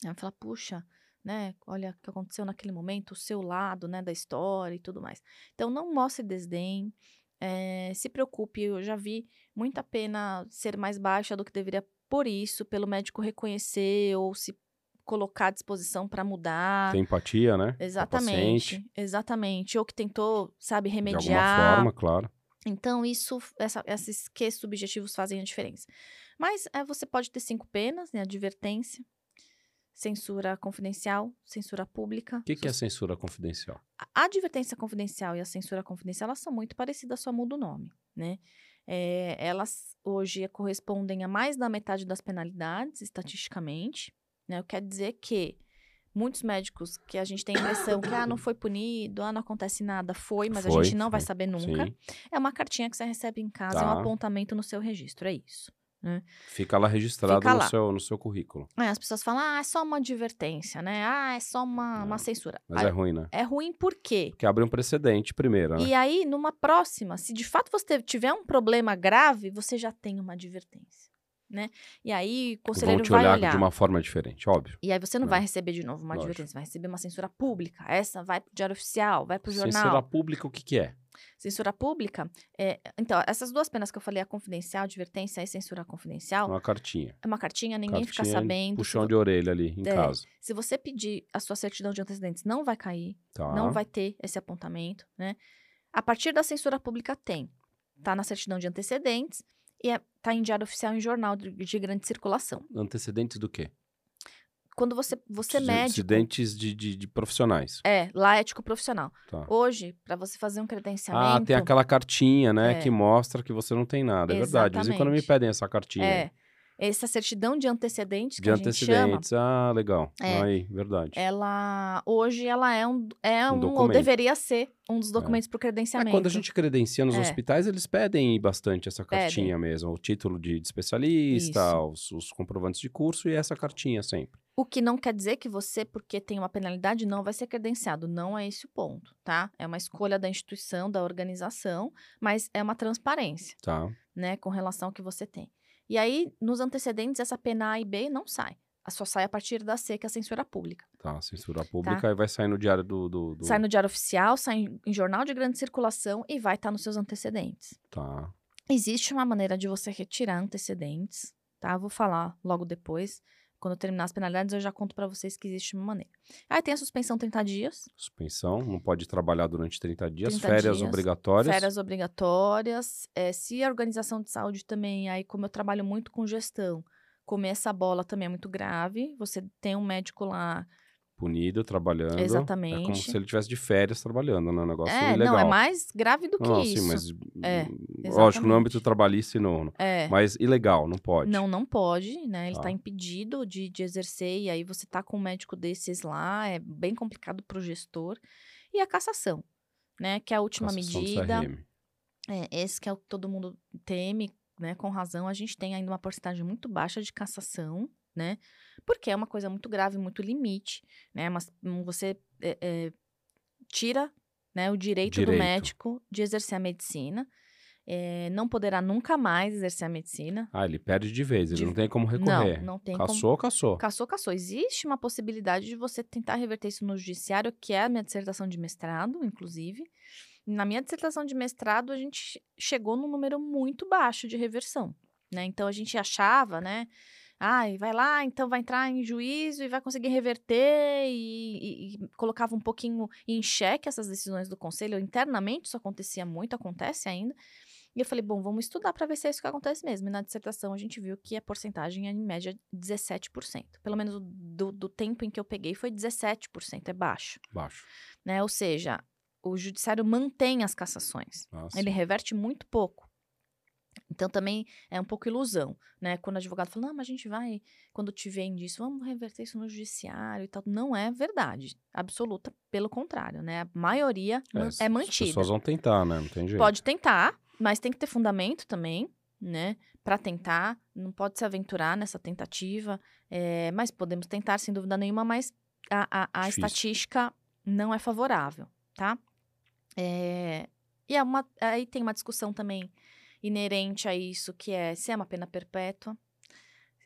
Ele vai falar, puxa, né? Olha o que aconteceu naquele momento, o seu lado, né, da história e tudo mais. Então, não mostre desdém. Eh, se preocupe, eu já vi muita pena ser mais baixa do que deveria por isso, pelo médico reconhecer ou se colocar à disposição para mudar. Tem empatia, né? Exatamente, exatamente. Ou que tentou, sabe, De alguma remediar. forma, claro. Então, isso, essa, esses que subjetivos fazem a diferença. Mas é, você pode ter cinco penas, né? Advertência, censura confidencial, censura pública. O que, que é censura confidencial? A advertência confidencial e a censura confidencial, elas são muito parecidas, só muda o nome, né? é, elas hoje correspondem a mais da metade das penalidades, estatisticamente. Né? Quer dizer que muitos médicos que a gente tem a impressão que ah, não foi punido, ah, não acontece nada, foi, mas Foi, a gente não vai foi. saber nunca. Sim. É uma cartinha que você recebe em casa, é Tá. um apontamento no seu registro, é isso. Fica lá registrado Fica no, lá. Seu, no seu currículo. É, as pessoas falam, ah, é só uma advertência, né? Ah, é só uma, uma censura. Mas Ah, é ruim, né? é ruim por quê? Porque abre um precedente primeiro, né? E aí, numa próxima, se de fato você tiver um problema grave, você já tem uma advertência, né? E aí, o Vão conselheiro te vai olhar olhar. de uma forma diferente, óbvio. E aí você não né? vai receber de novo uma Lógico. advertência, vai receber uma censura pública. Essa vai pro diário oficial, vai pro jornal. Censura pública, o que que é? Censura pública, é, então, essas duas penas que eu falei, a confidencial, advertência e censura confidencial, Uma cartinha. é uma cartinha, ninguém fica Cartinha, sabendo. Se, Puxão de orelha ali, em É, casa. se você pedir a sua certidão de antecedentes, não vai cair, Tá. não vai ter esse apontamento, né? A partir da censura pública tem. Tá na certidão de antecedentes e é, tá em diário oficial em jornal de, de grande circulação. Antecedentes do quê? Quando você, você é Antecedentes médico, de, de, de profissionais. é, lá é ético profissional. Tá. Hoje, para você fazer um credenciamento, Ah, tem aquela cartinha, né? É. Que mostra que você não tem nada. É verdade. De vez em quando me Exatamente. pedem essa cartinha. é essa certidão de antecedentes que De a gente chama, antecedentes. Ah, legal. É. Aí, verdade. ela hoje ela é um, é Um um, ou deveria ser um dos documentos para o É, credenciamento. quando a gente credencia nos É. hospitais, eles pedem bastante essa Pedem. cartinha mesmo. O título de, de especialista, os, os comprovantes de curso e essa cartinha sempre. O que não quer dizer que você, porque tem uma penalidade, não vai ser credenciado. Não é esse o ponto, tá? É uma escolha da instituição, da organização, mas é uma transparência, Tá? né, com relação ao que você tem. E aí, nos antecedentes, essa pena A e B não sai. A só sai a partir da C, que é a censura pública. Tá, censura pública, aí vai sair no diário do... do, do- Sai no diário oficial, sai em, em jornal de grande circulação e vai estar nos seus antecedentes. Tá, Existe uma maneira de você retirar antecedentes, tá? Vou falar logo depois. Quando eu terminar as penalidades, eu já conto pra vocês que existe uma maneira. Aí tem a suspensão 30 dias, suspensão, não pode trabalhar durante 30 dias, 30 férias dias, obrigatórias. férias obrigatórias. É, se a organização de saúde também, aí como eu trabalho muito com gestão, comer essa bola também é muito grave. Você tem um médico lá. Punido, trabalhando. É como Exatamente. se ele tivesse de férias trabalhando, né? Um negócio é, ilegal. não, é mais grave do que Não, isso. sim, mas... É, Lógico, no exatamente. âmbito trabalhista e no... É. Mas ilegal, não pode. Não, não pode, né? Ele Tá. está impedido de, de exercer, e aí você tá com um médico desses lá, é bem complicado pro gestor. E a cassação, né? Que é a última Cassação medida. É, esse que é o que todo mundo teme, né? Com razão, a gente tem ainda uma porcentagem muito baixa de cassação, né? Porque é uma coisa muito grave, muito limite, né? Mas hum, você é, é, tira né, o direito, do Direito. médico de exercer a medicina. É, não poderá nunca mais exercer a medicina. Ah, ele perde de vez, ele De- não tem como recorrer. Não, não tem como. Caçou, caçou. Caçou, caçou. Existe uma possibilidade de você tentar reverter isso no judiciário, que é a minha dissertação de mestrado, inclusive. Na minha dissertação de mestrado, a gente che- chegou num número muito baixo de reversão, né? Então, a gente achava, né? Ai, vai lá, então vai entrar em juízo e vai conseguir reverter e, e- e colocava um pouquinho em xeque essas decisões do conselho. Internamente isso acontecia muito, acontece ainda. E eu falei, bom, vamos estudar para ver se é isso que acontece mesmo. E na dissertação a gente viu que a porcentagem é, em média, 17%. Pelo menos do, do tempo em que eu peguei foi 17%, é baixo. Baixo. Né? Ou seja, o judiciário mantém as cassações. Ah, Ele reverte muito pouco. Então também é um pouco ilusão, né? Quando o advogado fala, não, mas a gente vai, quando tiver indício, vamos reverter isso no judiciário e tal. Não é verdade absoluta, pelo contrário, né? A maioria as- é As mantida. pessoas vão tentar, né? Não tem jeito. Pode tentar, mas tem que ter fundamento também, né? Para tentar, não pode se aventurar nessa tentativa. é, mas podemos tentar, sem dúvida nenhuma, mas a, a, a estatística não é favorável, tá? É, e é uma, aí tem uma discussão também inerente a isso, que é se é uma pena perpétua,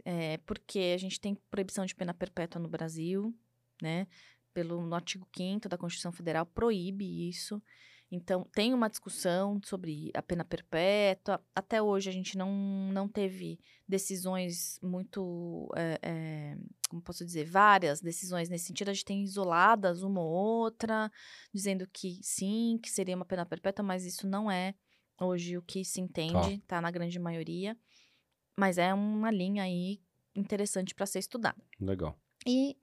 é, porque a gente tem proibição de pena perpétua no Brasil, né? Pelo no artigo 5 da Constituição Federal proíbe isso. Então, tem uma discussão sobre a pena perpétua. Até hoje, a gente não, não teve decisões muito. é, é, como posso dizer? Várias decisões nesse sentido. A gente tem isoladas uma ou outra, dizendo que sim, que seria uma pena perpétua, mas isso não é hoje o que se entende, tá, na grande maioria. Mas é uma linha aí interessante para ser estudada. Legal. E,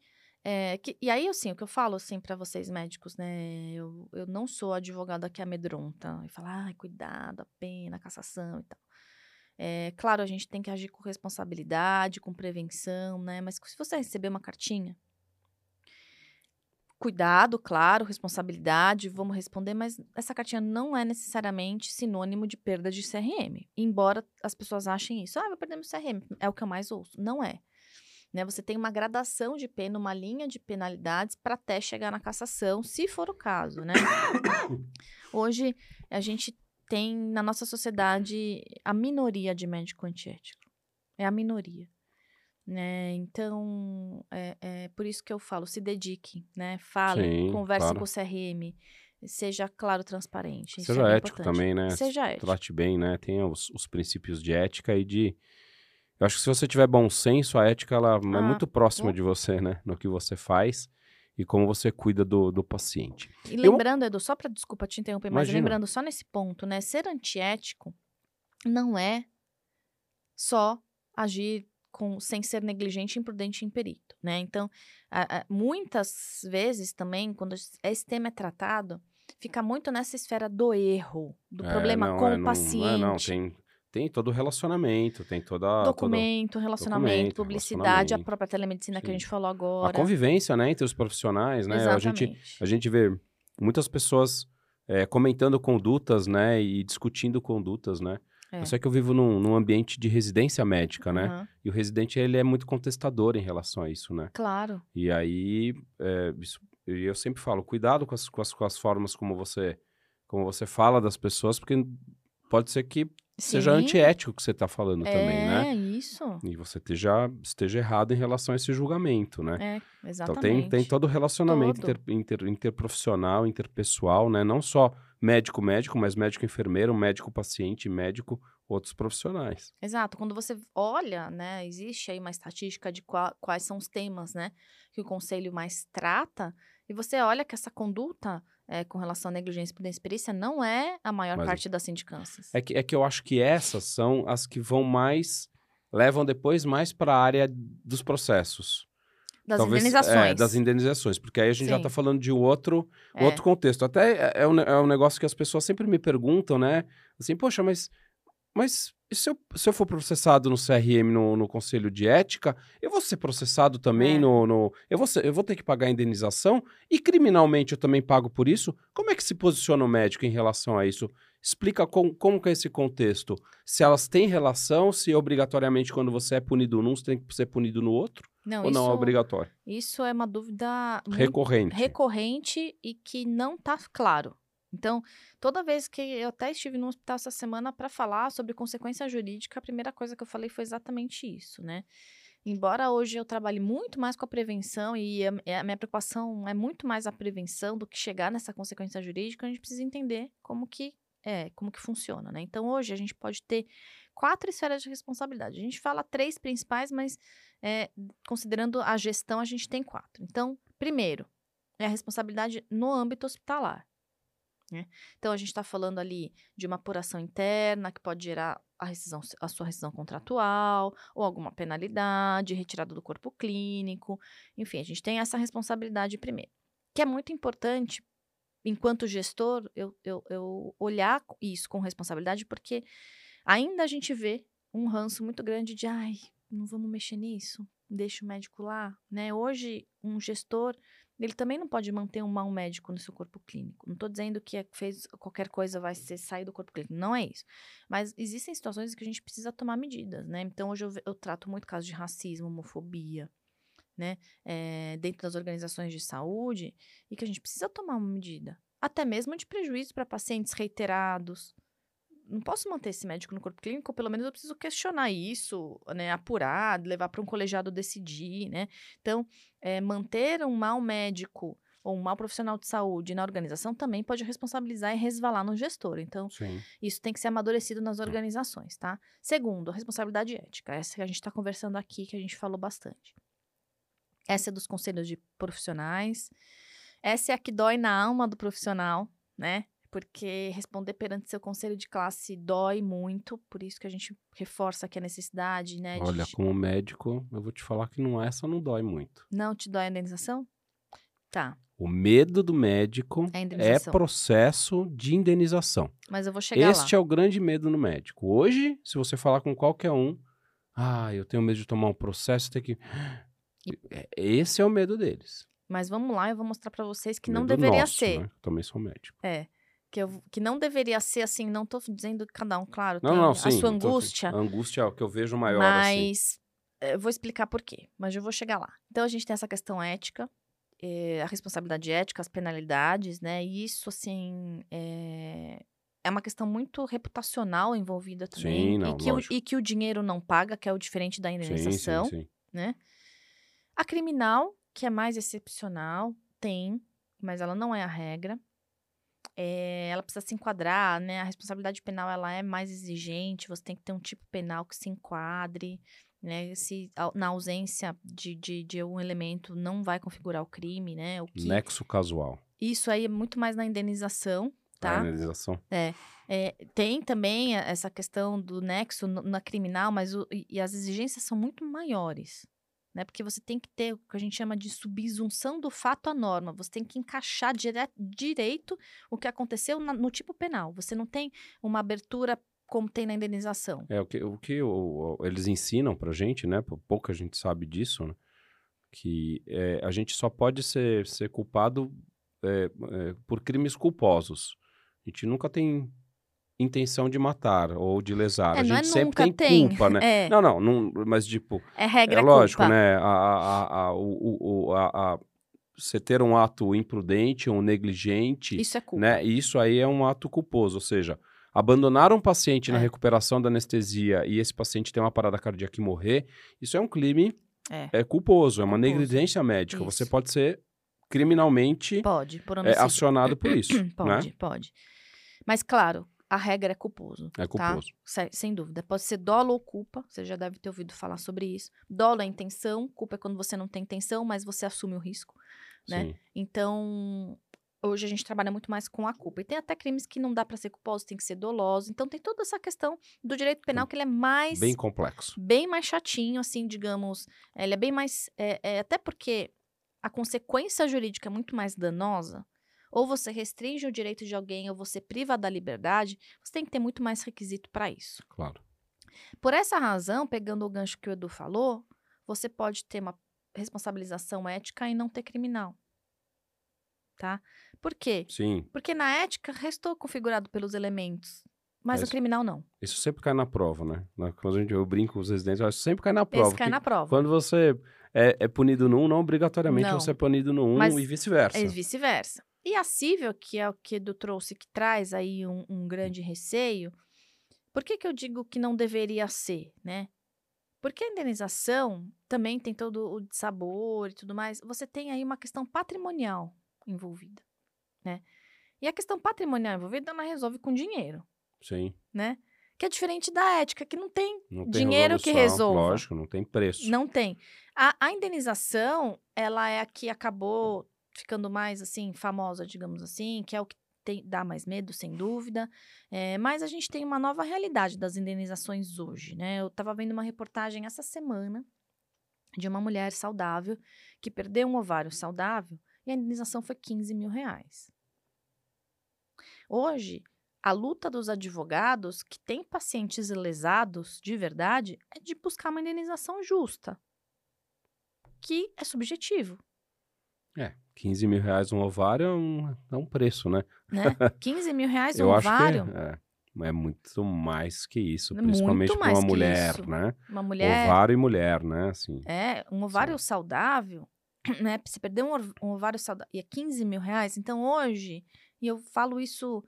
é, que- e aí, assim, o que eu falo, assim, para vocês médicos, né? Eu, eu não sou advogada que amedronta e fala, ai, cuidado, a pena, a cassação e tal. É, claro, a gente tem que agir com responsabilidade, com prevenção, né? Mas se você receber uma cartinha, cuidado, claro, responsabilidade, vamos responder, mas essa cartinha não é necessariamente sinônimo de perda de CRM. Embora as pessoas achem isso. Ah, vou perder meu CRM. É o que eu mais ouço. Não é. Né? Você tem uma gradação de pena, uma linha de penalidades para até chegar na cassação, se for o caso, né? Hoje, a gente tem na nossa sociedade a minoria de médico antiético. É a minoria. Né? Então, é, é por isso que eu falo, se dedique, né? Fale, Sim, converse claro. com o CRM, seja claro, transparente. é Seja bem ético importante. também, né? Seja ético. Trate bem, né? Tenha os, os princípios de ética e de. Eu acho que se você tiver bom senso, a ética ela é Ah, muito próxima bom. de você, né? No que você faz e como você cuida do, do paciente. E Eu- lembrando, Edu, só para desculpa te interromper, mas Imagina. lembrando só nesse ponto, né? Ser antiético não é só agir com, sem ser negligente, imprudente e imperito, né? Então, a- a- muitas vezes também, quando esse tema é tratado, fica muito nessa esfera do erro, do É, problema não, com é, o não- paciente. Não, é, não, tem, tem todo o relacionamento, tem toda. Documento, relacionamento, documento, publicidade, a relacionamento. própria telemedicina que a Sim. gente falou a agora. convivência, né? Entre os profissionais, né? A gente, Exatamente. a gente vê muitas pessoas é, comentando condutas, né? E discutindo condutas, né? É. Sei que eu vivo num, num ambiente de residência médica, né? Aham, E o residente, ele é muito contestador em relação a isso, né? Claro. E aí, é, isso- eu sempre falo, cuidado com as, com as, com as formas como você, como você fala das pessoas, porque pode ser que seja Sim. antiético o que você está falando também, né? É, isso. E você esteja, esteja errado em relação a esse julgamento, né? É, Então exatamente. tem, tem todo o relacionamento Todo. inter- inter- interprofissional, interpessoal, né? Não só médico-médico, mas médico-enfermeiro, médico-paciente, médico, outros profissionais. Exato. Quando você olha, né, existe aí uma estatística de qua- quais são os temas, né, que o conselho mais trata, e você olha que essa conduta é, com relação à negligência, prudência e perícia não é a maior Mas- parte das sindicâncias. É que, é que eu acho que essas são as que vão mais, levam depois mais para a área dos processos. Das Talvez, indenizações. É, das indenizações, porque aí a gente já Sim. está falando de outro, É. outro contexto. Até é, é um, é um negócio que as pessoas sempre me perguntam, né? Assim, poxa, mas, mas se, eu, se eu for processado no CRM, no, no Conselho de Ética, eu vou ser processado também É. no... no eu, vou ser- eu vou ter que pagar a indenização e criminalmente eu também pago por isso? Como é que se posiciona o médico em relação a isso? Explica com, como que é esse contexto. Se elas têm relação, se obrigatoriamente quando você é punido num, você tem que ser punido no outro? Não, ou isso, não é obrigatório? isso é uma dúvida Recorrente. recorrente e que não está claro. Então, toda vez que eu até estive no hospital essa semana para falar sobre consequência jurídica, a primeira coisa que eu falei foi exatamente isso, né? Embora hoje eu trabalhe muito mais com a prevenção e a, a minha preocupação é muito mais a prevenção do que chegar nessa consequência jurídica, a gente precisa entender como que é, como que funciona, né? Então, hoje a gente pode ter quatro esferas de responsabilidade. A gente fala três principais, mas é, considerando a gestão, a gente tem quatro. Então, primeiro, é a responsabilidade no âmbito hospitalar. né? Então, a gente está falando ali de uma apuração interna que pode gerar a, rescisão, a sua rescisão contratual ou alguma penalidade, retirada do corpo clínico. Enfim, a gente tem essa responsabilidade primeiro, que é muito importante, enquanto gestor, eu, eu, eu olhar isso com responsabilidade, porque ainda a gente vê um ranço muito grande de, ai, não vamos mexer nisso, deixa o médico lá, né? Hoje, um gestor, ele também não pode manter um mau médico no seu corpo clínico. Não estou dizendo que é- fez qualquer coisa vai ser sair do corpo clínico, não é isso. Mas existem situações que a gente precisa tomar medidas, né? Então, hoje eu, eu trato muito casos de racismo, homofobia, né? eh, dentro das organizações de saúde, e que a gente precisa tomar uma medida. Até mesmo de prejuízo para pacientes reiterados, não posso manter esse médico no corpo clínico, pelo menos eu preciso questionar isso, né, apurar, levar para um colegiado decidir, né? Então, é, manter um mau médico ou um mau profissional de saúde na organização também pode responsabilizar e resvalar no gestor. Então, Sim. isso tem que ser amadurecido nas organizações, tá? Segundo, a responsabilidade ética. Essa que a gente está conversando aqui, que a gente falou bastante. Essa é dos conselhos de profissionais. Essa é a que dói na alma do profissional, né? Porque responder perante seu conselho de classe dói muito, por isso que a gente reforça aqui a necessidade, né? de- Olha, como médico, eu vou te falar que não essa não dói muito. Não te dói a indenização? Tá. O medo do médico É é processo de indenização. Mas eu vou chegar Este lá. é o grande medo no médico. Hoje, se você falar com qualquer um, ah, eu tenho medo de tomar um processo, tem que. É, Esse é o medo deles. Mas vamos lá, eu vou mostrar pra vocês que não Medo deveria nosso, ser. Né? Eu também sou médico. É. Que, eu, que não deveria ser assim, não tô dizendo que cada um, claro, Não, tem não, a sim. sua tô- angústia. A angústia é o que eu vejo maior, assim. mas eh, eu vou explicar por quê, mas eu vou chegar lá. Então a gente tem essa questão ética, eh, a responsabilidade ética, as penalidades, né? E isso, assim, é, é uma questão muito reputacional envolvida também. Sim, não, e, que o, e que o dinheiro não paga, que é o diferente da indenização. sim, sim. né? A criminal, que é mais excepcional, tem, mas ela não é a regra. É, ela precisa se enquadrar, né? A responsabilidade penal ela é mais exigente, você tem que ter um tipo penal que se enquadre, né? Se na ausência de, de, de um elemento não vai configurar o crime, né? O que, Nexo casual. isso aí é muito mais na indenização, tá? A indenização. É, tem também essa questão do nexo na criminal, mas o- e as exigências são muito maiores, né? Porque você tem que ter o que a gente chama de subsunção do fato à norma. Você tem que encaixar dire- direito o que aconteceu na- no tipo penal. Você não tem uma abertura como tem na indenização. É o que, o que o- eles ensinam pra gente, né? pou- Pouca gente sabe disso, né? Que é, a gente só pode ser, ser culpado é, é, por crimes culposos. A gente nunca tem intenção de matar ou de lesar. É, a não é gente sempre nunca tem, tem. culpa, né? É. Não, não, não, mas tipo, É regra é lógico, culpa. né? A, a, a, o, o- a, a- você ter um ato imprudente ou negligente, Isso é culpa. né? Isso aí é um ato culposo, ou seja, abandonar um paciente na É. recuperação da anestesia e esse paciente ter uma parada cardíaca e morrer, isso é um crime É. é culposo, é uma Culposo. negligência médica. Você Isso. pode ser criminalmente Pode, por é, acionado por isso, Pode, né? pode. Mas, claro, a regra é culposo. É Tá? culposo. Se- Sem dúvida. Pode ser dolo ou culpa. Você já deve ter ouvido falar sobre isso. Dolo é intenção, culpa é quando você não tem intenção, mas você assume o risco. né? Sim. Então, hoje a gente trabalha muito mais com a culpa. E tem até crimes que não dá para ser culposos, tem que ser doloso. Então, tem toda essa questão do direito penal que ele é mais Bem complexo. bem mais chatinho, assim, digamos. Ele é bem mais. é- é, até porque a consequência jurídica é muito mais danosa. Ou você restringe o direito de alguém, ou você priva da liberdade, você tem que ter muito mais requisito para isso. Claro. Por essa razão, pegando o gancho que o Edu falou, você pode ter uma responsabilização ética e não ter criminal. Tá? Por quê? Sim. Porque na ética restou configurado pelos elementos, mas Mas- o criminal não. Isso sempre cai na prova, né? Quando a gente, eu brinco com os residentes, eu acho que sempre cai na prova. Esse cai na prova. Quando você é, é punido num, não obrigatoriamente Não. você é punido no um Mas e vice-versa. É vice-versa. E a cível, que é o que Edu trouxe, que traz aí um, um grande receio, por que, que eu digo que não deveria ser, né? Porque a indenização também tem todo o sabor e tudo mais. Você tem aí uma questão patrimonial envolvida, né? E a questão patrimonial envolvida, ela resolve com dinheiro, Sim. né? Que é diferente da ética, que não tem Não tem Dinheiro que resolva. Lógico, não tem preço. Não tem. A, a indenização, ela é a que acabou ficando mais, assim, famosa, digamos assim, que é o que tem- dá mais medo, sem dúvida. É, mas a gente tem uma nova realidade das indenizações hoje, né? Eu estava vendo uma reportagem essa semana de uma mulher saudável que perdeu um ovário saudável e a indenização foi 15 mil reais. Hoje, a luta dos advogados que têm pacientes lesados de verdade é de buscar uma indenização justa, que é subjetivo, É, 15 mil reais um ovário é um, é um preço, né? né? 15 mil reais um ovário, que é, é muito mais que isso, É principalmente para uma mulher, isso. né? uma mulher Ovário e mulher, né? Assim, É, um ovário saudável, né? Se perder um, um ovário saudável e é 15 mil reais, então hoje, e eu falo isso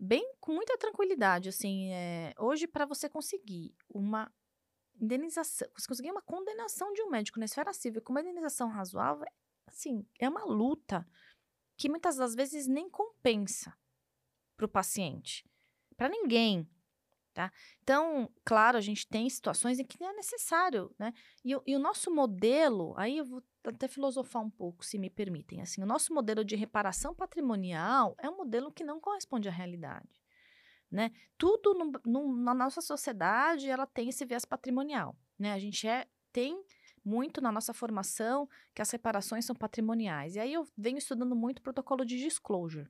bem com muita tranquilidade, assim, é, hoje para você conseguir uma indenização, você conseguir uma condenação de um médico na esfera civil com uma indenização razoável, assim, é uma luta que muitas das vezes nem compensa para o paciente, para ninguém, tá? Então, claro, a gente tem situações em que é necessário, né? E, o- e o nosso modelo, aí eu vou até filosofar um pouco, se me permitem. Assim, o nosso modelo de reparação patrimonial é um modelo que não corresponde à realidade. Né? Tudo no- no- na nossa sociedade ela tem esse viés patrimonial. Né? A gente é, tem muito na nossa formação que as reparações são patrimoniais. E aí eu venho estudando muito protocolo de disclosure.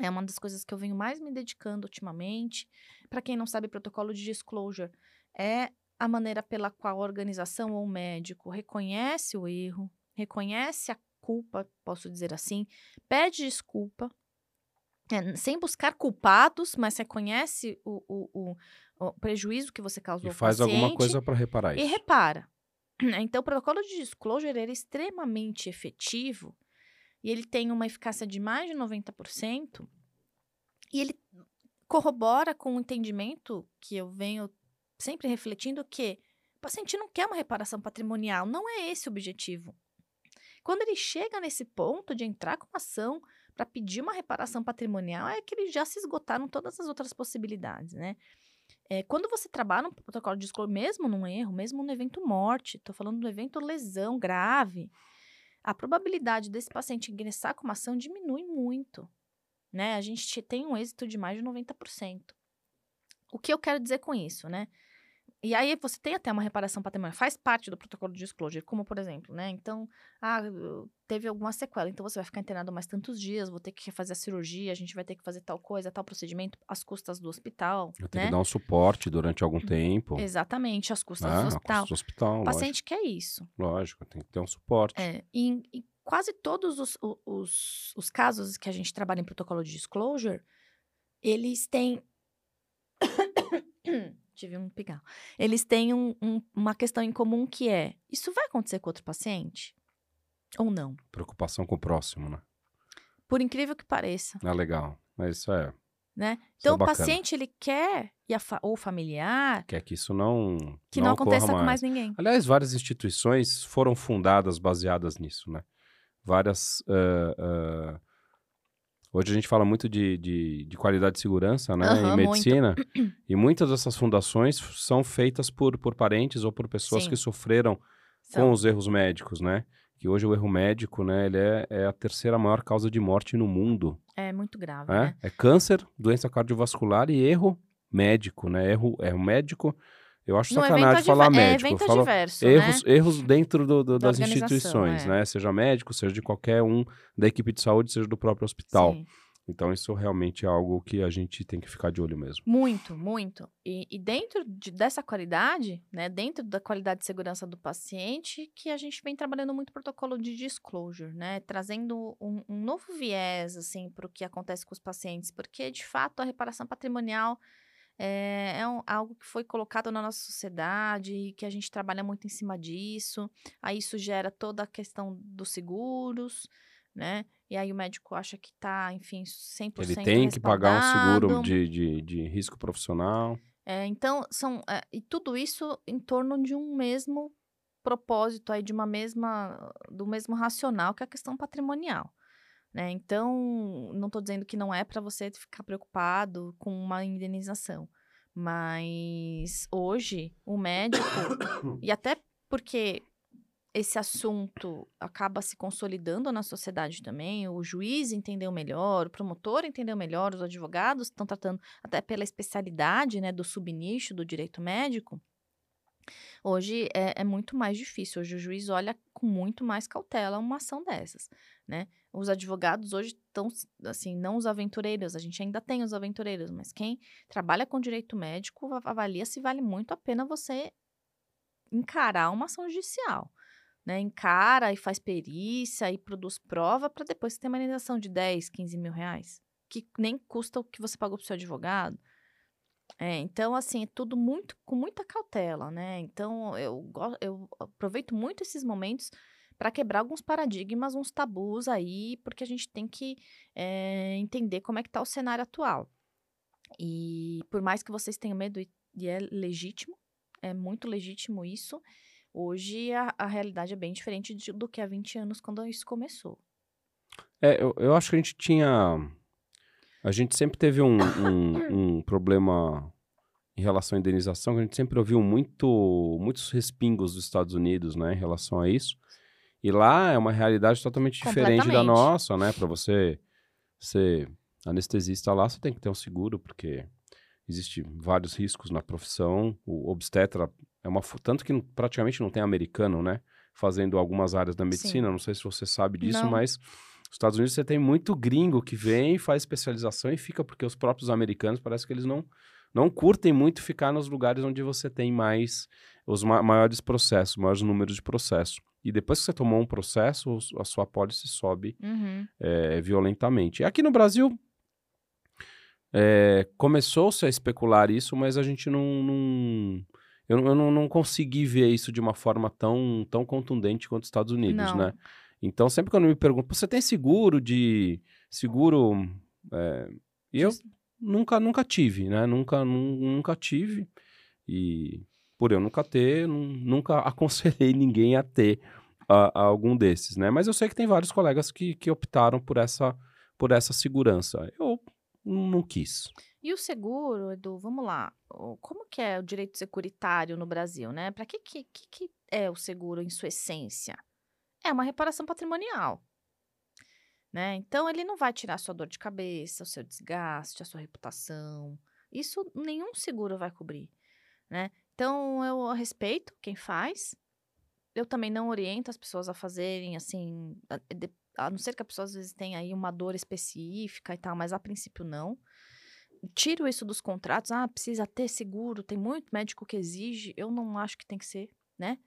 É uma das coisas que eu venho mais me dedicando ultimamente. Para quem não sabe, protocolo de disclosure é a maneira pela qual a organização ou o médico reconhece o erro, reconhece a culpa, posso dizer assim, pede desculpa, é, sem buscar culpados, mas reconhece o, o, o, o prejuízo que você causou e faz alguma coisa para reparar isso. E repara. Então, o protocolo de disclosure é extremamente efetivo e ele tem uma eficácia de mais de 90%, e ele corrobora com o entendimento que eu venho sempre refletindo que o paciente não quer uma reparação patrimonial, não é esse o objetivo. Quando ele chega nesse ponto de entrar com ação para pedir uma reparação patrimonial, é que ele já se esgotaram todas as outras possibilidades, né? É, quando você trabalha no protocolo de disclosure, mesmo num erro, mesmo no evento morte, estou falando do evento lesão grave, a probabilidade desse paciente ingressar com uma ação diminui muito. Né? A gente tem um êxito de mais de 90%. O que eu quero dizer com isso, né? E aí você tem até uma reparação patrimonial, faz parte do protocolo de disclosure, como por exemplo, né? Então, ah, teve alguma sequela, então você vai ficar internado mais tantos dias, vou ter que fazer a cirurgia, a gente vai ter que fazer tal coisa, tal procedimento, às custas do hospital. Eu tenho né? que dar um suporte durante algum tempo. Exatamente, às custas Ah, do hospital. do hospital, O paciente quer isso. lógico, lógico, tem que ter um suporte. É, e, e quase todos os, os, os casos que a gente trabalha em protocolo de disclosure, eles têm. Tive um pigarro. Eles têm um- um- uma questão em comum que é: isso vai acontecer com outro paciente? Ou não? Preocupação com o próximo, né? Por incrível que pareça, É legal. Mas isso é. né? Isso Então, é o paciente, ele quer, e fa- ou familiar, Quer que isso não. que não, ocorra aconteça com mais ninguém. Aliás, várias instituições foram fundadas baseadas nisso, né? Várias. ah, ah, hoje a gente fala muito de, de, de qualidade de segurança, né? Aham, em muito. medicina. E muitas dessas fundações são feitas por, por parentes ou por pessoas Sim. que sofreram com São- os erros médicos, né? Que hoje o erro médico, né? Ele é, é a terceira maior causa de morte no mundo. É muito grave, né? né? É câncer, doença cardiovascular e erro médico, né? Erro, erro médico. Eu acho No sacanagem falar adver- médico. É evento falo adverso, erros, né? erros dentro do- do- Da das instituições, é. né? Seja médico, seja de qualquer um da equipe de saúde, seja do próprio hospital. Sim. Então, isso realmente é algo que a gente tem que ficar de olho mesmo. Muito, muito. E, e dentro de- dessa qualidade, né, dentro da qualidade de segurança do paciente, que a gente vem trabalhando muito protocolo de disclosure, né, trazendo um, um novo viés, assim, para o que acontece com os pacientes, porque, de fato, a reparação patrimonial é, é um- algo que foi colocado na nossa sociedade e que a gente trabalha muito em cima disso. Aí isso gera toda a questão dos seguros, né? E aí o médico acha que tá, enfim, 100% Ele tem que pagar um seguro de, de, de risco profissional. É, então, são. é, e tudo isso em torno de um mesmo propósito aí, de uma mesma. do mesmo racional, que é a questão patrimonial. Né? Então, não estou dizendo que não é para você ficar preocupado com uma indenização. Mas hoje, o médico, e até porque esse assunto acaba se consolidando na sociedade também, o juiz entendeu melhor, o promotor entendeu melhor, os advogados estão tratando até pela especialidade né, do subnicho do direito médico. Hoje é, é muito mais difícil. Hoje o juiz olha com muito mais cautela uma ação dessas, né? Os advogados hoje estão, assim, não os aventureiros, a gente ainda tem os aventureiros, mas quem trabalha com direito médico av- avalia se vale muito a pena você encarar uma ação judicial, né? Encara e faz perícia e produz prova para depois ter uma indenização de 10, 15 mil reais, que nem custa o que você pagou para o seu advogado. É, então, assim, é tudo muito com muita cautela, né? Então, eu, eu aproveito muito esses momentos para quebrar alguns paradigmas, uns tabus aí, porque a gente tem que é, entender como é que tá o cenário atual. E por mais que vocês tenham medo, e é legítimo, é muito legítimo isso, hoje a, a realidade é bem diferente de- do que há 20 anos, quando isso começou. É, eu, eu acho que a gente tinha. A gente sempre teve um, um, um problema em relação à indenização, que a gente sempre ouviu muito, muitos respingos dos Estados Unidos, né, em relação a isso. E lá é uma realidade totalmente diferente da nossa, né? Para você ser anestesista lá, você tem que ter um seguro, porque existe vários riscos na profissão. O obstetra é uma tanto que praticamente não tem americano, né? Fazendo algumas áreas da medicina. Não sei se você sabe disso, Não. mas nos Estados Unidos você tem muito gringo que vem, faz especialização e fica, porque os próprios americanos parece que eles não, não curtem muito ficar nos lugares onde você tem mais os ma- maiores processos, maiores números de processo. E depois que você tomou um processo, os- a sua pólice sobe Uhum. é, violentamente. Aqui no Brasil, é, começou-se a especular isso, mas a gente não. não- eu não- eu não, não consegui ver isso de uma forma tão, tão contundente quanto os Estados Unidos, Não. né? Então, sempre quando me perguntam, você tem seguro de. Seguro. é, eu nunca, nunca tive, né? Nunca, nun- nunca tive. E por eu nunca ter, nun- nunca aconselhei ninguém a ter a- a algum desses, né? Mas eu sei que tem vários colegas que, que optaram por essa, por essa segurança. Eu não quis. E o seguro, Edu, vamos lá. Como que é o direito securitário no Brasil, né? Para que, que, que que é o seguro em sua essência? É uma reparação patrimonial. Né? Então, ele não vai tirar a sua dor de cabeça, o seu desgaste, a sua reputação. Isso nenhum seguro vai cobrir. Né? Então, eu respeito quem faz. Eu também não oriento as pessoas a fazerem assim, a, de- a não ser que a pessoa às vezes tenha aí uma dor específica e tal, mas a princípio não tiro isso dos contratos. Ah, precisa ter seguro, tem muito médico que exige. Eu não acho que tem que ser, né?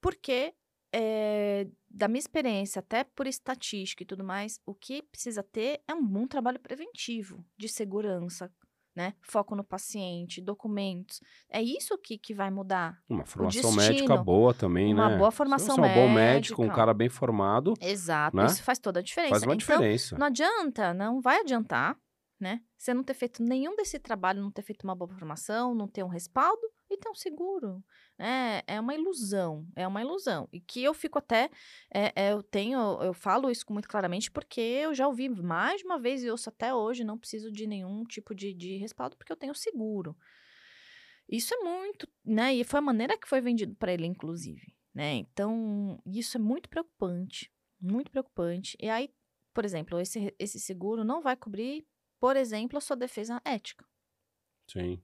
Porque, eh, da minha experiência, até por estatística e tudo mais, o que precisa ter é um bom trabalho preventivo de segurança, né? Foco no paciente, documentos. É isso que, que vai mudar. Uma formação destino, médica boa também, uma né? boa Se formação é um bom médico, um médica. cara bem formado, Exato, Né? isso faz toda a diferença. faz uma então, diferença. não adianta, não vai adiantar, né? Você não ter feito nenhum desse trabalho, não ter feito uma boa formação, não ter um respaldo e um seguro. É, é uma ilusão, é uma ilusão. E que eu fico até, é, é, eu tenho, eu falo isso muito claramente porque eu já ouvi mais de uma vez e ouço até hoje, não preciso de nenhum tipo de, de respaldo porque eu tenho seguro. Isso é muito, né? E foi a maneira que foi vendido para ele, inclusive, né? Então, isso é muito preocupante, muito preocupante. E aí, por exemplo, esse, esse seguro não vai cobrir, por exemplo, a sua defesa ética. Sim.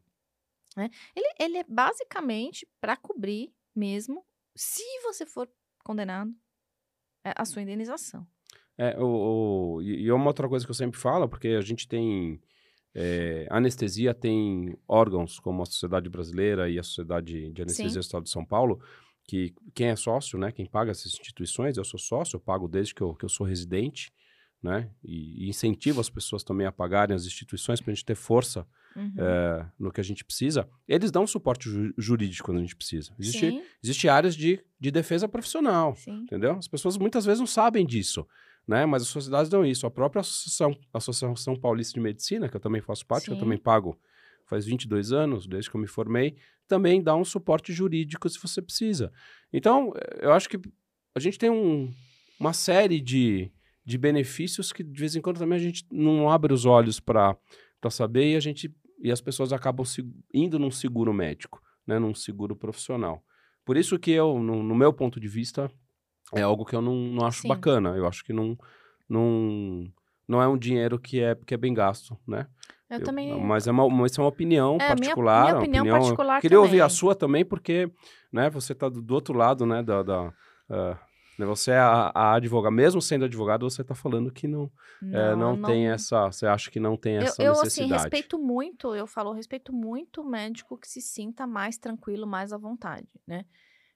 Ele, ele é basicamente para cobrir mesmo, se você for condenado, é, a sua indenização. É, o, o- e uma outra coisa que eu sempre falo, porque a gente tem. é, anestesia tem órgãos como a Sociedade Brasileira e a Sociedade de Anestesia Sim. do Estado de São Paulo, que quem é sócio, né, quem paga essas instituições, eu sou sócio, eu pago desde que eu, que eu sou residente, né, e, e incentivo as pessoas também a pagarem as instituições para a gente ter força Uhum. é, no que a gente precisa. Eles dão suporte ju- jurídico quando a gente precisa. Existe, Sim, existe áreas de, de defesa profissional. sim. Entendeu? As pessoas muitas vezes não sabem disso, né? Mas as sociedades dão isso. A própria Associação, Associação Paulista de Medicina, que eu também faço parte, eu também pago faz 22 anos, desde que eu me formei, também dá um suporte jurídico se você precisa. Então, eh, eu acho que a gente tem um- uma série de, de benefícios que de vez em quando também a gente não abre os olhos para saber e a gente e as pessoas acabam se- indo num seguro médico, né? Num seguro profissional. Por isso que eu, no, no meu ponto de vista, é algo que eu não, não acho Sim. bacana. Eu acho que não, não, não é um dinheiro que é, que é bem gasto, né? Eu, Eu- também. Mas é uma, isso é uma opinião É, minha- particular. minha uma opinião opinião, particular Queria ouvir a também. sua também, porque né, você está do, do outro lado, né? Da, da, ah, né, você é a, a advogada, mesmo sendo advogado, você está falando que não, é, não, tem essa. Você acha que não tem Eu, essa eu, assim, necessidade. respeito muito, eu falo, eu respeito muito o médico que se sinta mais tranquilo, mais à vontade, né?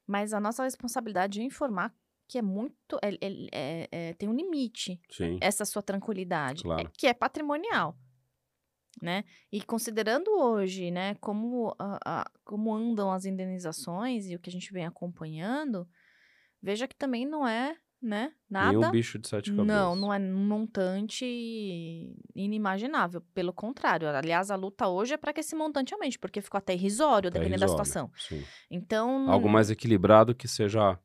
Mas a nossa responsabilidade é informar que é muito. é- é- é- é- tem um limite Sim. essa sua tranquilidade, Claro. é- que é patrimonial. Né? E considerando hoje, né, como, a- a- como andam as indenizações e o que a gente vem acompanhando, veja que também não é, né, nada. Nenhum bicho de sete cabeças. Não, não é um montante inimaginável. Pelo contrário. Aliás, a luta hoje é para que esse montante aumente, porque ficou até irrisório, Tá dependendo da irrisório, situação. Sim. Então. Algo mais equilibrado que seja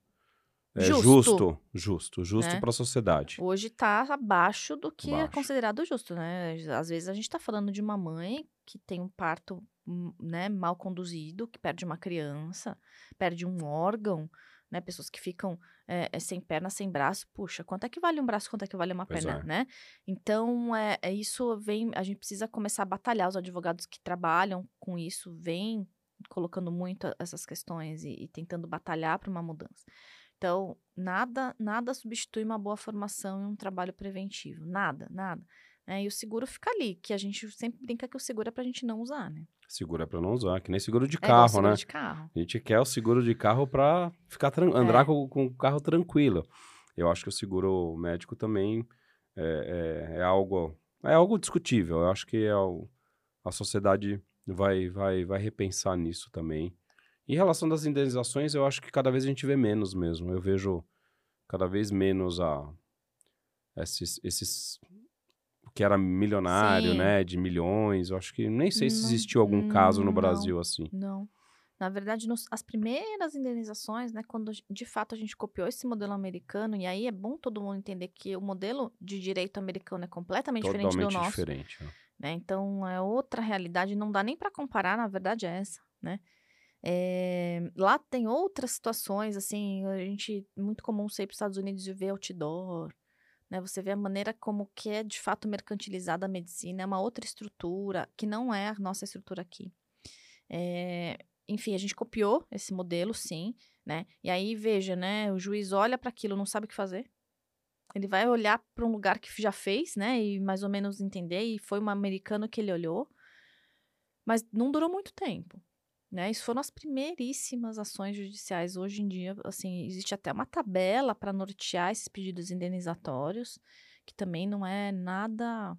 é, Justo. justo, justo, Né? para a sociedade. Hoje está abaixo do que é considerado justo, né? Às vezes a gente está falando de uma mãe que tem um parto hum, né, mal conduzido, que perde uma criança, perde um órgão, né? Pessoas que ficam é, sem perna, sem braço. Puxa, quanto é que vale um braço, quanto é que vale uma Pois perna, é. né? Então, é, é isso vem, a gente precisa começar a batalhar. Os advogados que trabalham com isso vêm colocando muito essas questões e, e tentando batalhar para uma mudança. Então, nada, nada substitui uma boa formação e um trabalho preventivo. Nada, nada. É, e o seguro fica ali, que a gente sempre brinca que o seguro é para a gente não usar, né? Seguro é para não usar, que nem seguro de É carro, igual seguro né? de carro. A gente quer o seguro de carro para ficar tran- andar É. com, com o carro tranquilo. Eu acho que o seguro médico também é, é- é algo é algo discutível. Eu acho que é o- a sociedade vai, vai, vai repensar nisso também. Em relação das indenizações, eu acho que cada vez a gente vê menos mesmo. Eu vejo cada vez menos a esses, esses que era milionário, Sim. né, de milhões. Eu acho que nem sei se Não- existiu algum caso no não. Brasil assim. Não. Na verdade, nos- as primeiras indenizações, né, quando de fato a gente copiou esse modelo americano, e aí é bom todo mundo entender que o modelo de direito americano é completamente diferente do Totalmente nosso. diferente. né? né? Então é outra realidade, não dá nem para comparar, na verdade é essa, né? É, lá tem outras situações, assim, a gente muito comum você ir para os Estados Unidos e ver outdoor, né? Você vê a maneira como que é de fato mercantilizada a medicina, é uma outra estrutura que não é a nossa estrutura aqui. É, enfim, a gente copiou esse modelo, sim, né? E aí veja, né? O juiz olha para aquilo, não sabe o que fazer. Ele vai olhar para um lugar que já fez, né? E mais ou menos entender. E foi um americano que ele olhou. Mas não durou muito tempo. Né? Isso foram as primeiríssimas ações judiciais. Hoje em dia, assim, existe até uma tabela para nortear esses pedidos indenizatórios, que também não é nada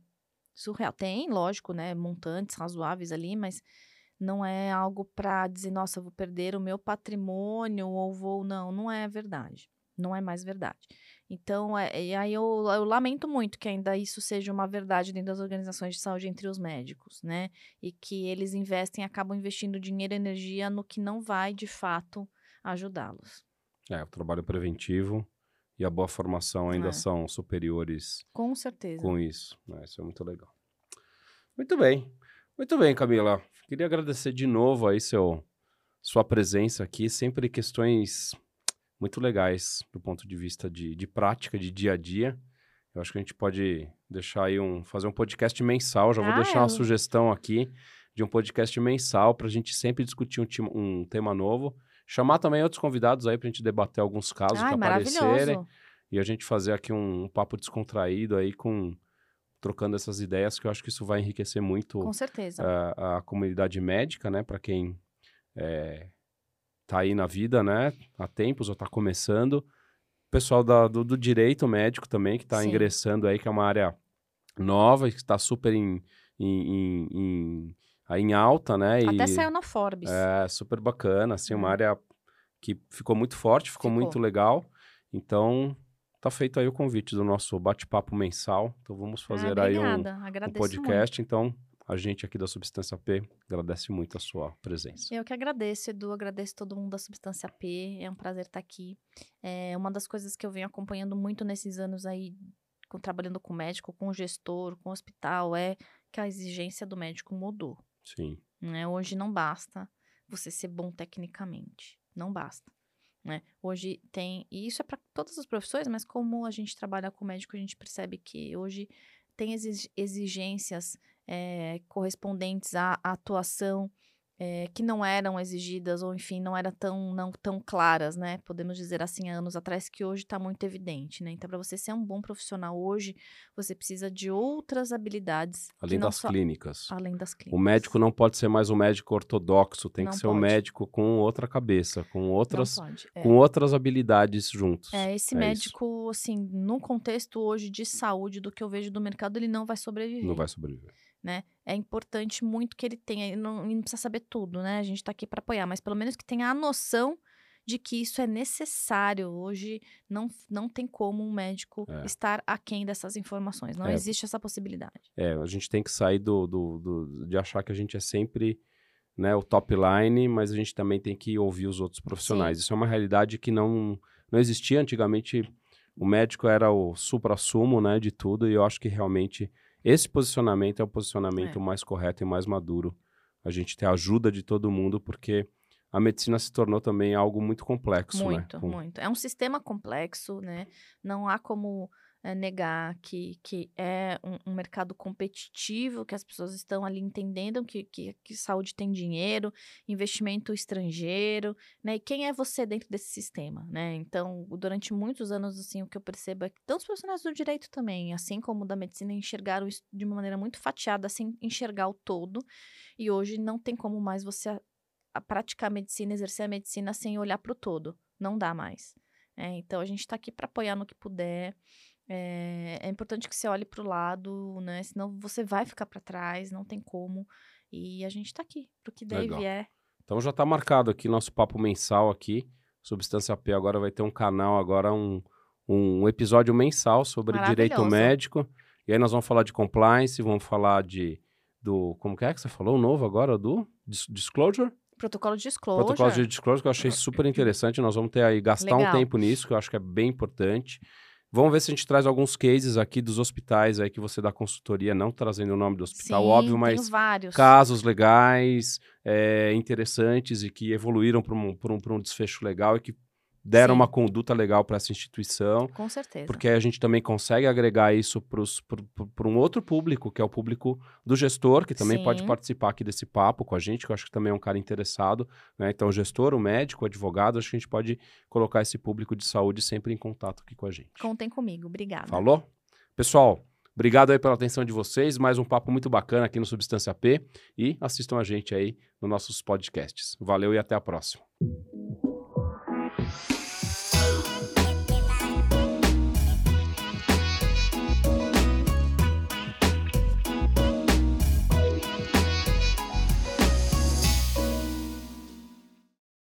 surreal. Tem, lógico, né, montantes razoáveis ali, mas não é algo para dizer, nossa, vou perder o meu patrimônio ou vou. Não, não é verdade. Não é mais verdade. Então, é, e aí eu, eu lamento muito que ainda isso seja uma verdade dentro das organizações de saúde entre os médicos, né? E que eles investem, acabam investindo dinheiro e energia no que não vai, de fato, ajudá-los. É, o trabalho preventivo e a boa formação ainda É. são superiores Com certeza. com isso. né? Isso é muito legal. Muito bem. Muito bem, Camila. Queria agradecer de novo aí seu, sua presença aqui. Sempre questões muito legais do ponto de vista de, de prática, de dia a dia. Eu acho que a gente pode deixar aí um, fazer um podcast mensal. Já vou Ah, deixar uma eu- sugestão aqui de um podcast mensal para a gente sempre discutir um, tema- um tema novo. Chamar também outros convidados aí para a gente debater alguns casos Ai, que aparecerem e a gente fazer aqui um, um papo descontraído aí com trocando essas ideias que eu acho que isso vai enriquecer muito Com certeza. a, a comunidade médica, né? Para quem é, tá aí na vida, né? Há tempos ou tá começando. O pessoal da- do, do direito médico também que está Sim. ingressando aí, que é uma área nova e que está super em, em, em, em, em alta, né? Até e, saiu na Forbes. é super bacana, assim, uma É. área que ficou muito forte, ficou, Ficou. muito legal. Então, tá feito aí o convite do nosso bate-papo mensal. Então, vamos fazer ah, aí um, um podcast. Então, a gente aqui da Substância P agradece muito a sua presença. Eu que agradeço, Edu. Agradeço todo mundo da Substância P. É um prazer estar aqui. É uma das coisas que eu venho acompanhando muito nesses anos aí, com- trabalhando com médico, com gestor, com hospital, é que a exigência do médico mudou. Sim. né? Hoje não basta você ser bom tecnicamente, não basta. Né? Hoje tem, e isso é para todas as profissões, mas como a gente trabalha com médico, a gente percebe que hoje tem exi- exigências eh, correspondentes à, à atuação eh, que não eram exigidas, ou enfim, não eram tão, não tão claras, né? Podemos dizer assim, anos atrás, que hoje está muito evidente, né? Então, para você ser um bom profissional hoje, você precisa de outras habilidades. Além das só- clínicas. Além das O clínicas. médico não pode ser mais um médico ortodoxo, tem Não que ser um pode. médico com outra cabeça, com outras, pode, é. com outras habilidades juntos. É, esse É isso. médico, assim, no contexto hoje de saúde, do que eu vejo do mercado, ele não vai sobreviver. Não vai sobreviver. Né? É importante muito que ele tenha, e não, não precisa saber tudo, né? A gente tá aqui para apoiar, mas pelo menos que tenha a noção de que isso é necessário. Hoje não, não tem como um médico É. estar aquém dessas informações. Não É. existe essa possibilidade. É, a gente tem que sair do, do, do- de achar que a gente é sempre né, o top line, mas a gente também tem que ouvir os outros profissionais. Isso é uma realidade que não, não existia antigamente. O médico era o supra-sumo né, de tudo, e eu acho que realmente esse posicionamento é o posicionamento É. mais correto e mais maduro. A gente ter a ajuda de todo mundo, porque a medicina se tornou também algo muito complexo, Muito, né? Com- muito. É um sistema complexo, né? Não há como é, negar que, que é um, um, mercado competitivo, que as pessoas estão ali entendendo que, que, que, saúde tem dinheiro, investimento estrangeiro, né? E quem é você dentro desse sistema, né? Então, durante muitos anos, assim, o que eu percebo é que tantos profissionais do direito também, assim como da medicina, enxergaram isso de uma maneira muito fatiada, assim, enxergar o todo. E hoje não tem como mais você a, a praticar a medicina, exercer a medicina sem olhar para o todo. Não dá mais. É, então, a gente está aqui para apoiar no que puder. É, é importante que você olhe para o lado, né? Senão você vai ficar para trás, não tem como. E a gente está aqui, para o que Legal. e vier. Então já está marcado aqui nosso papo mensal aqui. Substância P agora vai ter um canal, agora um, um episódio mensal sobre direito médico. E aí nós vamos falar de compliance, vamos falar de do como que é que você falou o novo agora do disclosure? Protocolo de disclosure. Protocolo de disclosure que eu achei super interessante. Nós vamos ter aí gastar Legal. um tempo nisso, que eu acho que é bem importante. Vamos ver se a gente traz alguns cases aqui dos hospitais aí que você dá consultoria, não trazendo o nome do hospital, Sim, óbvio, mas casos legais, é, interessantes e que evoluíram para um, um, um desfecho legal e que deram Sim. uma conduta legal para essa instituição. Com certeza. Porque a gente também consegue agregar isso para um outro público, que é o público do gestor, que também Sim. pode participar aqui desse papo com a gente, que eu acho que também é um cara interessado. Né? Então, o gestor, o médico, o advogado, acho que a gente pode colocar esse público de saúde sempre em contato aqui com a gente. Contem comigo, obrigada. Falou? Pessoal, Obrigado aí pela atenção de vocês. Mais um papo muito bacana aqui no Substância P. E assistam a gente aí nos nossos podcasts. Valeu e até a próxima. Música